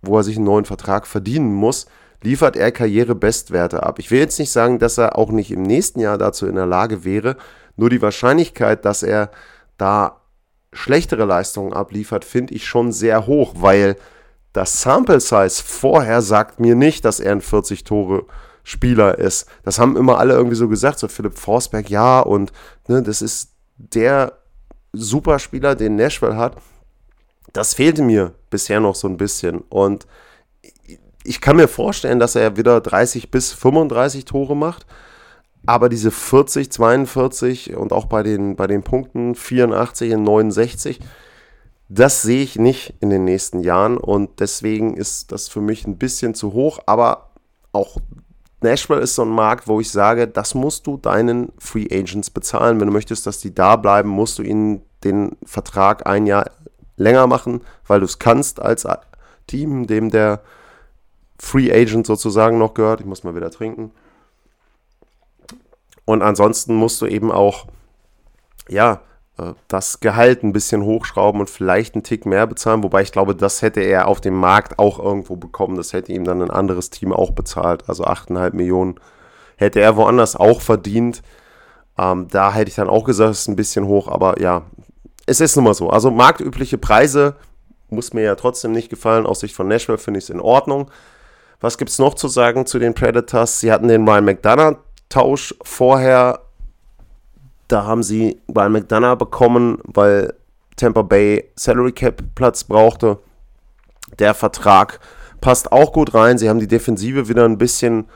wo er sich einen neuen Vertrag verdienen muss, liefert er Karrierebestwerte ab. Ich will jetzt nicht sagen, dass er auch nicht im nächsten Jahr dazu in der Lage wäre, nur die Wahrscheinlichkeit, dass er da schlechtere Leistungen abliefert, finde ich schon sehr hoch, weil das Sample Size vorher sagt mir nicht, dass er ein 40 Tore Spieler ist. Das haben immer alle irgendwie so gesagt, so Philipp Forsberg, ja, und ne, das ist der Superspieler, den Nashville hat. Das fehlte mir bisher noch so ein bisschen. Und ich kann mir vorstellen, dass er wieder 30 bis 35 Tore macht. Aber diese 40, 42 und auch bei den, bei den Punkten 84 und 69, das sehe ich nicht in den nächsten Jahren. Und deswegen ist das für mich ein bisschen zu hoch. Aber auch Nashville ist so ein Markt, wo ich sage, das musst du deinen Free Agents bezahlen. Wenn du möchtest, dass die da bleiben, musst du ihnen den Vertrag ein Jahr länger machen, weil du es kannst als Team, dem der Free Agent sozusagen noch gehört. Ich muss mal wieder trinken. Und ansonsten musst du eben auch, ja, äh, das Gehalt ein bisschen hochschrauben und vielleicht einen Tick mehr bezahlen, wobei ich glaube, das hätte er auf dem Markt auch irgendwo bekommen. Das hätte ihm dann ein anderes Team auch bezahlt. Also 8,5 Millionen hätte er woanders auch verdient. Ähm, da hätte ich dann auch gesagt, es ist ein bisschen hoch, aber ja, es ist nun mal so. Also marktübliche Preise muss mir ja trotzdem nicht gefallen. Aus Sicht von Nashville finde ich es in Ordnung. Was gibt es noch zu sagen zu den Predators? Sie hatten den Ryan McDonough-Tausch vorher da haben sie Brian McDonough bekommen, weil Tampa Bay Salary Cap Platz brauchte. Der Vertrag passt auch gut rein. Sie haben die Defensive wieder ein bisschen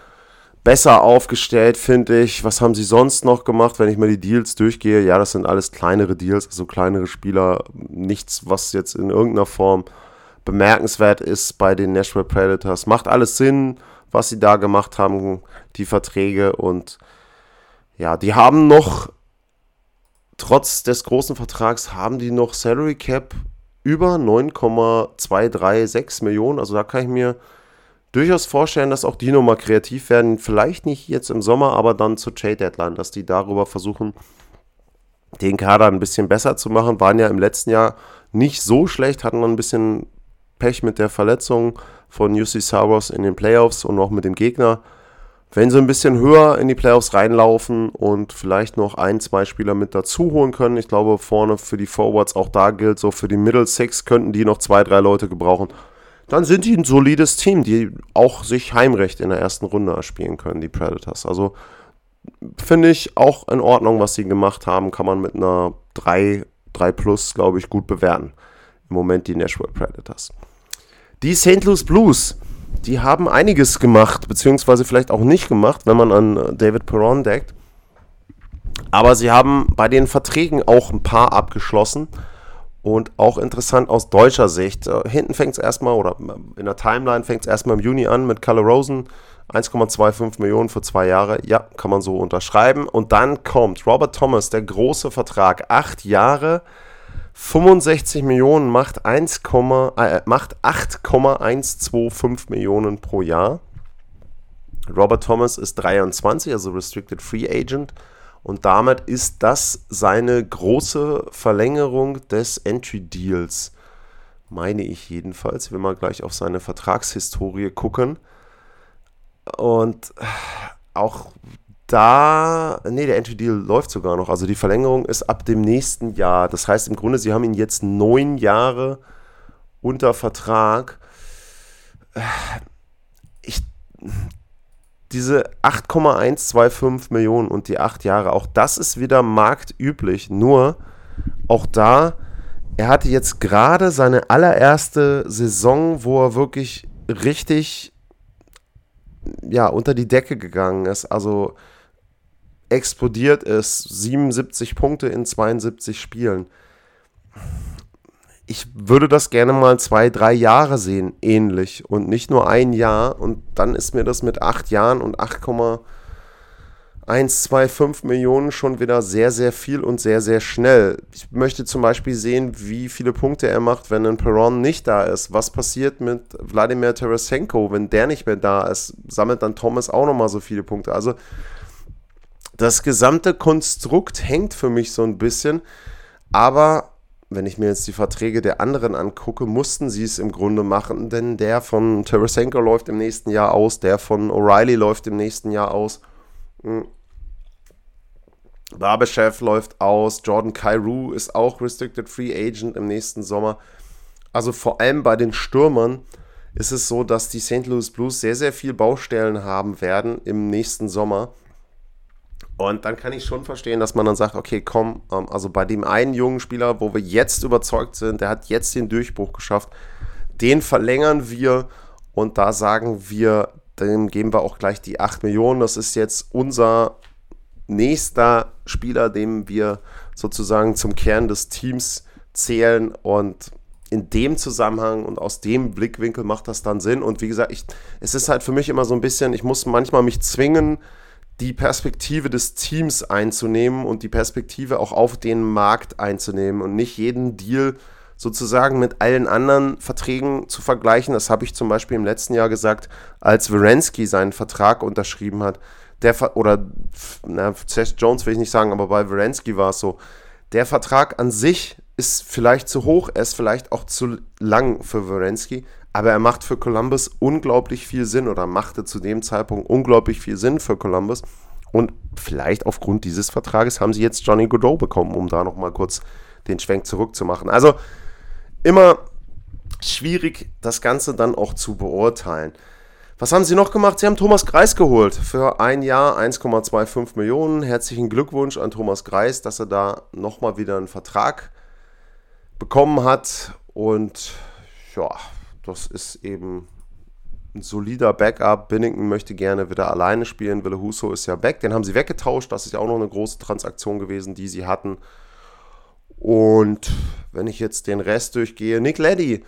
besser aufgestellt, finde ich. Was haben sie sonst noch gemacht, wenn ich mal die Deals durchgehe? Ja, das sind alles kleinere Deals, also kleinere Spieler. Nichts, was jetzt in irgendeiner Form bemerkenswert ist bei den Nashville Predators. Macht alles Sinn, was sie da gemacht haben, die Verträge. Und ja, die haben noch trotz des großen Vertrags haben die noch Salary Cap über 9,236 Millionen. Also da kann ich mir durchaus vorstellen, dass auch die nochmal kreativ werden. Vielleicht nicht jetzt im Sommer, aber dann zur Trade Deadline, dass die darüber versuchen, den Kader ein bisschen besser zu machen. Waren ja im letzten Jahr nicht so schlecht, hatten ein bisschen Pech mit der Verletzung von UC Saros in den Playoffs und auch mit dem Gegner wenn sie ein bisschen höher in die Playoffs reinlaufen und vielleicht noch ein, zwei Spieler mit dazu holen können, ich glaube vorne für die Forwards auch da gilt, so für die Middle Six könnten die noch zwei, drei Leute gebrauchen, dann sind die ein solides Team, die auch sich Heimrecht in der ersten Runde erspielen können, die Predators. Also finde ich auch in Ordnung, was sie gemacht haben, kann man mit einer 3, 3 plus, glaube ich, gut bewerten. Im Moment die Nashville Predators. Die St. Louis Blues die haben einiges gemacht, beziehungsweise vielleicht auch nicht gemacht, wenn man an äh, David Perron denkt. Aber sie haben bei den Verträgen auch ein paar abgeschlossen. Und auch interessant aus deutscher Sicht. Äh, hinten fängt es erstmal, oder in der Timeline fängt es erstmal im Juni an mit Kalle Rosen. 1,25 Millionen für zwei Jahre. Ja, kann man so unterschreiben. Und dann kommt Robert Thomas, der große Vertrag. Acht Jahre, 65 Millionen macht, 1, äh, macht 8,125 Millionen pro Jahr. Robert Thomas ist 23, also Restricted Free Agent. Und damit ist das seine große Verlängerung des Entry Deals. Meine ich jedenfalls. Ich will mal gleich auf seine Vertragshistorie gucken. Und auch da, nee, der Entry Deal läuft sogar noch. Also die Verlängerung ist ab dem nächsten Jahr. Das heißt im Grunde, sie haben ihn jetzt neun Jahre unter Vertrag. Ich, diese 8,125 Millionen und die acht Jahre, auch das ist wieder marktüblich. Nur auch da, er hatte jetzt gerade seine allererste Saison, wo er wirklich richtig ja, unter die Decke gegangen ist. Also explodiert ist. 77 Punkte in 72 Spielen. Ich würde das gerne mal zwei, drei Jahre sehen, ähnlich. Und nicht nur ein Jahr. Und dann ist mir das mit acht Jahren und 8,125 1, 2, 5 Millionen schon wieder sehr, sehr viel und sehr, sehr schnell. Ich möchte zum Beispiel sehen, wie viele Punkte er macht, wenn ein Perron nicht da ist. Was passiert mit Wladimir Tarasenko, wenn der nicht mehr da ist? Sammelt dann Thomas auch nochmal so viele Punkte? Also das gesamte Konstrukt hängt für mich so ein bisschen, aber wenn ich mir jetzt die Verträge der anderen angucke, mussten sie es im Grunde machen, denn der von Tarasenko läuft im nächsten Jahr aus, der von O'Reilly läuft im nächsten Jahr aus. Hm. Barbechev läuft aus, Jordan Cairo ist auch Restricted Free Agent im nächsten Sommer. Also vor allem bei den Stürmern ist es so, dass die St. Louis Blues sehr, sehr viel Baustellen haben werden im nächsten Sommer. Und dann kann ich schon verstehen, dass man dann sagt, okay, komm, ähm, also bei dem einen jungen Spieler, wo wir jetzt überzeugt sind, der hat jetzt den Durchbruch geschafft, den verlängern wir und da sagen wir, dem geben wir auch gleich die 8 Millionen. Das ist jetzt unser nächster Spieler, dem wir sozusagen zum Kern des Teams zählen und in dem Zusammenhang und aus dem Blickwinkel macht das dann Sinn. Und wie gesagt, ich, es ist halt für mich immer so ein bisschen, ich muss manchmal mich zwingen, die Perspektive des Teams einzunehmen und die Perspektive auch auf den Markt einzunehmen und nicht jeden Deal sozusagen mit allen anderen Verträgen zu vergleichen. Das habe ich zum Beispiel im letzten Jahr gesagt, als Werensky seinen Vertrag unterschrieben hat. Der oder na, Seth Jones will ich nicht sagen, aber bei Werensky war es so. Der Vertrag an sich ist vielleicht zu hoch, er ist vielleicht auch zu lang für Werensky, aber er macht für Columbus unglaublich viel Sinn oder machte zu dem Zeitpunkt unglaublich viel Sinn für Columbus. Und vielleicht aufgrund dieses Vertrages haben sie jetzt Johnny Godot bekommen, um da nochmal kurz den Schwenk zurückzumachen. Also immer schwierig, das Ganze dann auch zu beurteilen. Was haben sie noch gemacht? Sie haben Thomas Greis geholt für ein Jahr 1,25 Millionen. Herzlichen Glückwunsch an Thomas Greis, dass er da nochmal wieder einen Vertrag bekommen hat. Und ja, das ist eben ein solider Backup. Binnington möchte gerne wieder alleine spielen. Wille Huso ist ja weg. Den haben sie weggetauscht. Das ist ja auch noch eine große Transaktion gewesen, die sie hatten. Und wenn ich jetzt den Rest durchgehe, Nick Leddy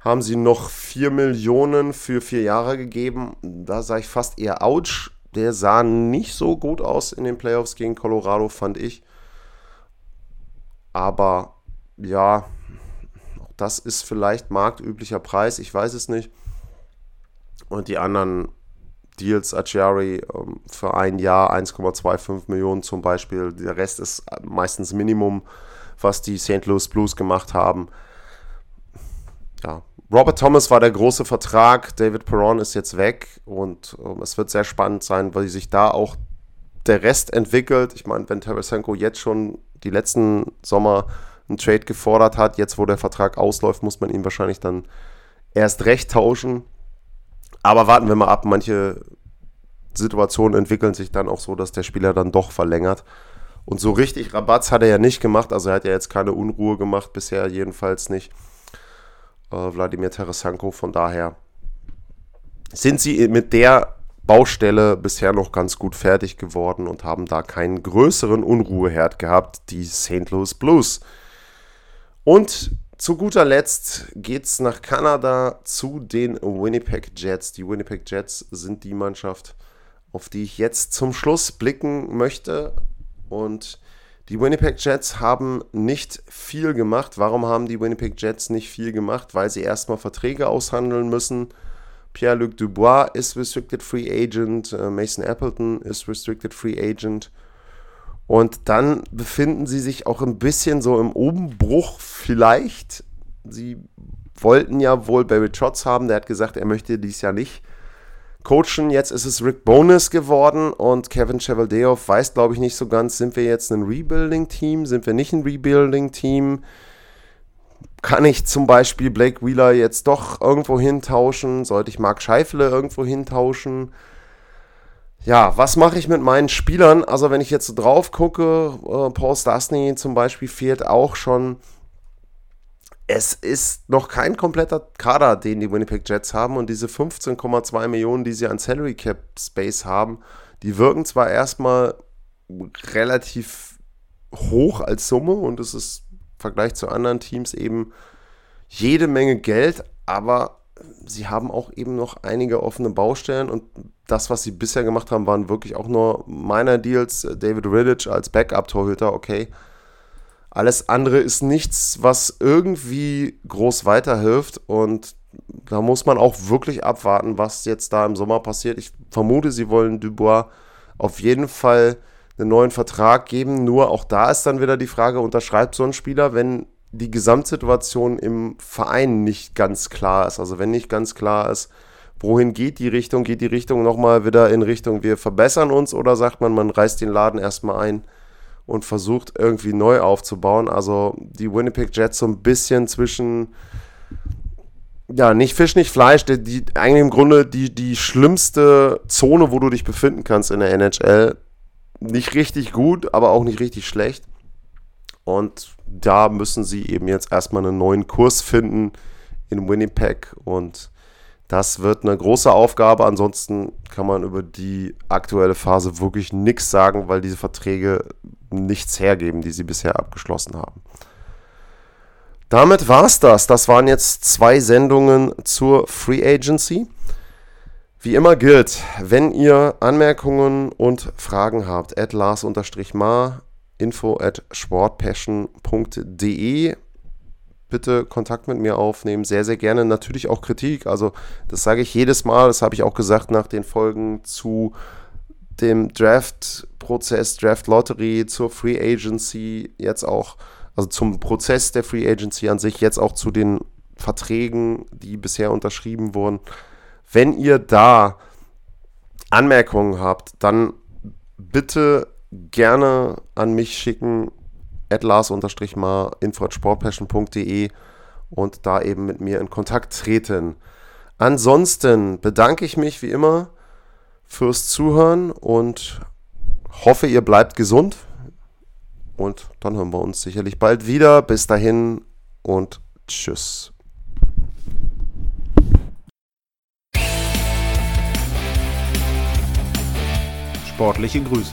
haben sie noch 4 Millionen für vier Jahre gegeben. Da sage ich fast eher ouch. Der sah nicht so gut aus in den Playoffs gegen Colorado, fand ich. Aber ja, das ist vielleicht marktüblicher Preis, ich weiß es nicht. Und die anderen Deals, Achiari ähm, für ein Jahr 1,25 Millionen zum Beispiel. Der Rest ist meistens Minimum, was die St. Louis Blues gemacht haben. Ja, Robert Thomas war der große Vertrag, David Perron ist jetzt weg und ähm, es wird sehr spannend sein, weil sich da auch der Rest entwickelt. Ich meine, wenn Tarasenko jetzt schon die letzten Sommer einen Trade gefordert hat. Jetzt, wo der Vertrag ausläuft, muss man ihn wahrscheinlich dann erst recht tauschen. Aber warten wir mal ab. Manche Situationen entwickeln sich dann auch so, dass der Spieler dann doch verlängert. Und so richtig Rabatz hat er ja nicht gemacht. Also er hat ja jetzt keine Unruhe gemacht, bisher jedenfalls nicht. Äh, Wladimir Teresanko, von daher sind sie mit der Baustelle bisher noch ganz gut fertig geworden und haben da keinen größeren Unruheherd gehabt, die St. Louis Blues. Und zu guter Letzt geht es nach Kanada zu den Winnipeg Jets. Die Winnipeg Jets sind die Mannschaft, auf die ich jetzt zum Schluss blicken möchte. Und die Winnipeg Jets haben nicht viel gemacht. Warum haben die Winnipeg Jets nicht viel gemacht? Weil sie erstmal Verträge aushandeln müssen. Pierre-Luc Dubois ist Restricted Free Agent, äh, Mason Appleton ist Restricted Free Agent. Und dann befinden sie sich auch ein bisschen so im Umbruch vielleicht. Sie wollten ja wohl Barry Trotz haben, der hat gesagt, er möchte dies Jahr nicht coachen. Jetzt ist es Rick Bonus geworden und Kevin Chevaldeoff weiß, glaube ich, nicht so ganz, sind wir jetzt ein Rebuilding-Team, sind wir nicht ein Rebuilding-Team? Kann ich zum Beispiel Blake Wheeler jetzt doch irgendwo hintauschen? Sollte ich Mark Scheifele irgendwo hintauschen? Ja, was mache ich mit meinen Spielern? Also, wenn ich jetzt drauf gucke, äh, Paul Stastny zum Beispiel fehlt auch schon. Es ist noch kein kompletter Kader, den die Winnipeg Jets haben. Und diese 15,2 Millionen, die sie an Salary Cap Space haben, die wirken zwar erstmal relativ hoch als Summe und es ist im Vergleich zu anderen Teams eben jede Menge Geld, aber sie haben auch eben noch einige offene Baustellen und das, was sie bisher gemacht haben, waren wirklich auch nur Minor Deals. David Riddich als Backup-Torhüter, okay. Alles andere ist nichts, was irgendwie groß weiterhilft und da muss man auch wirklich abwarten, was jetzt da im Sommer passiert. Ich vermute, sie wollen Dubois auf jeden Fall einen neuen Vertrag geben. Nur auch da ist dann wieder die Frage, unterschreibt so ein Spieler, wenn die Gesamtsituation im Verein nicht ganz klar ist. Also wenn nicht ganz klar ist, wohin geht die Richtung, geht die Richtung nochmal wieder in Richtung, wir verbessern uns oder sagt man, man reißt den Laden erstmal ein und versucht irgendwie neu aufzubauen. Also die Winnipeg Jets so ein bisschen zwischen, ja, nicht Fisch, nicht Fleisch, die, die eigentlich im Grunde die, die schlimmste Zone, wo du dich befinden kannst in der NHL. Nicht richtig gut, aber auch nicht richtig schlecht. Und da müssen sie eben jetzt erstmal einen neuen Kurs finden in Winnipeg und das wird eine große Aufgabe. Ansonsten kann man über die aktuelle Phase wirklich nichts sagen, weil diese Verträge nichts hergeben, die sie bisher abgeschlossen haben. Damit war es das. Das waren jetzt zwei Sendungen zur Free Agency. Wie immer gilt, wenn ihr Anmerkungen und Fragen habt, at Lars-Mar info at sportpassion.de. Bitte Kontakt mit mir aufnehmen, sehr, sehr gerne. Natürlich auch Kritik, also das sage ich jedes Mal, das habe ich auch gesagt nach den Folgen zu dem Draft-Prozess, Draft-Lottery, zur Free Agency, jetzt auch, also zum Prozess der Free Agency an sich, jetzt auch zu den Verträgen, die bisher unterschrieben wurden. Wenn ihr da Anmerkungen habt, dann bitte gerne an mich schicken, lars-mar, info.sportpassion.de und da eben mit mir in Kontakt treten. Ansonsten bedanke ich mich wie immer fürs Zuhören und hoffe, ihr bleibt gesund. Und dann hören wir uns sicherlich bald wieder. Bis dahin und tschüss. Sportliche Grüße.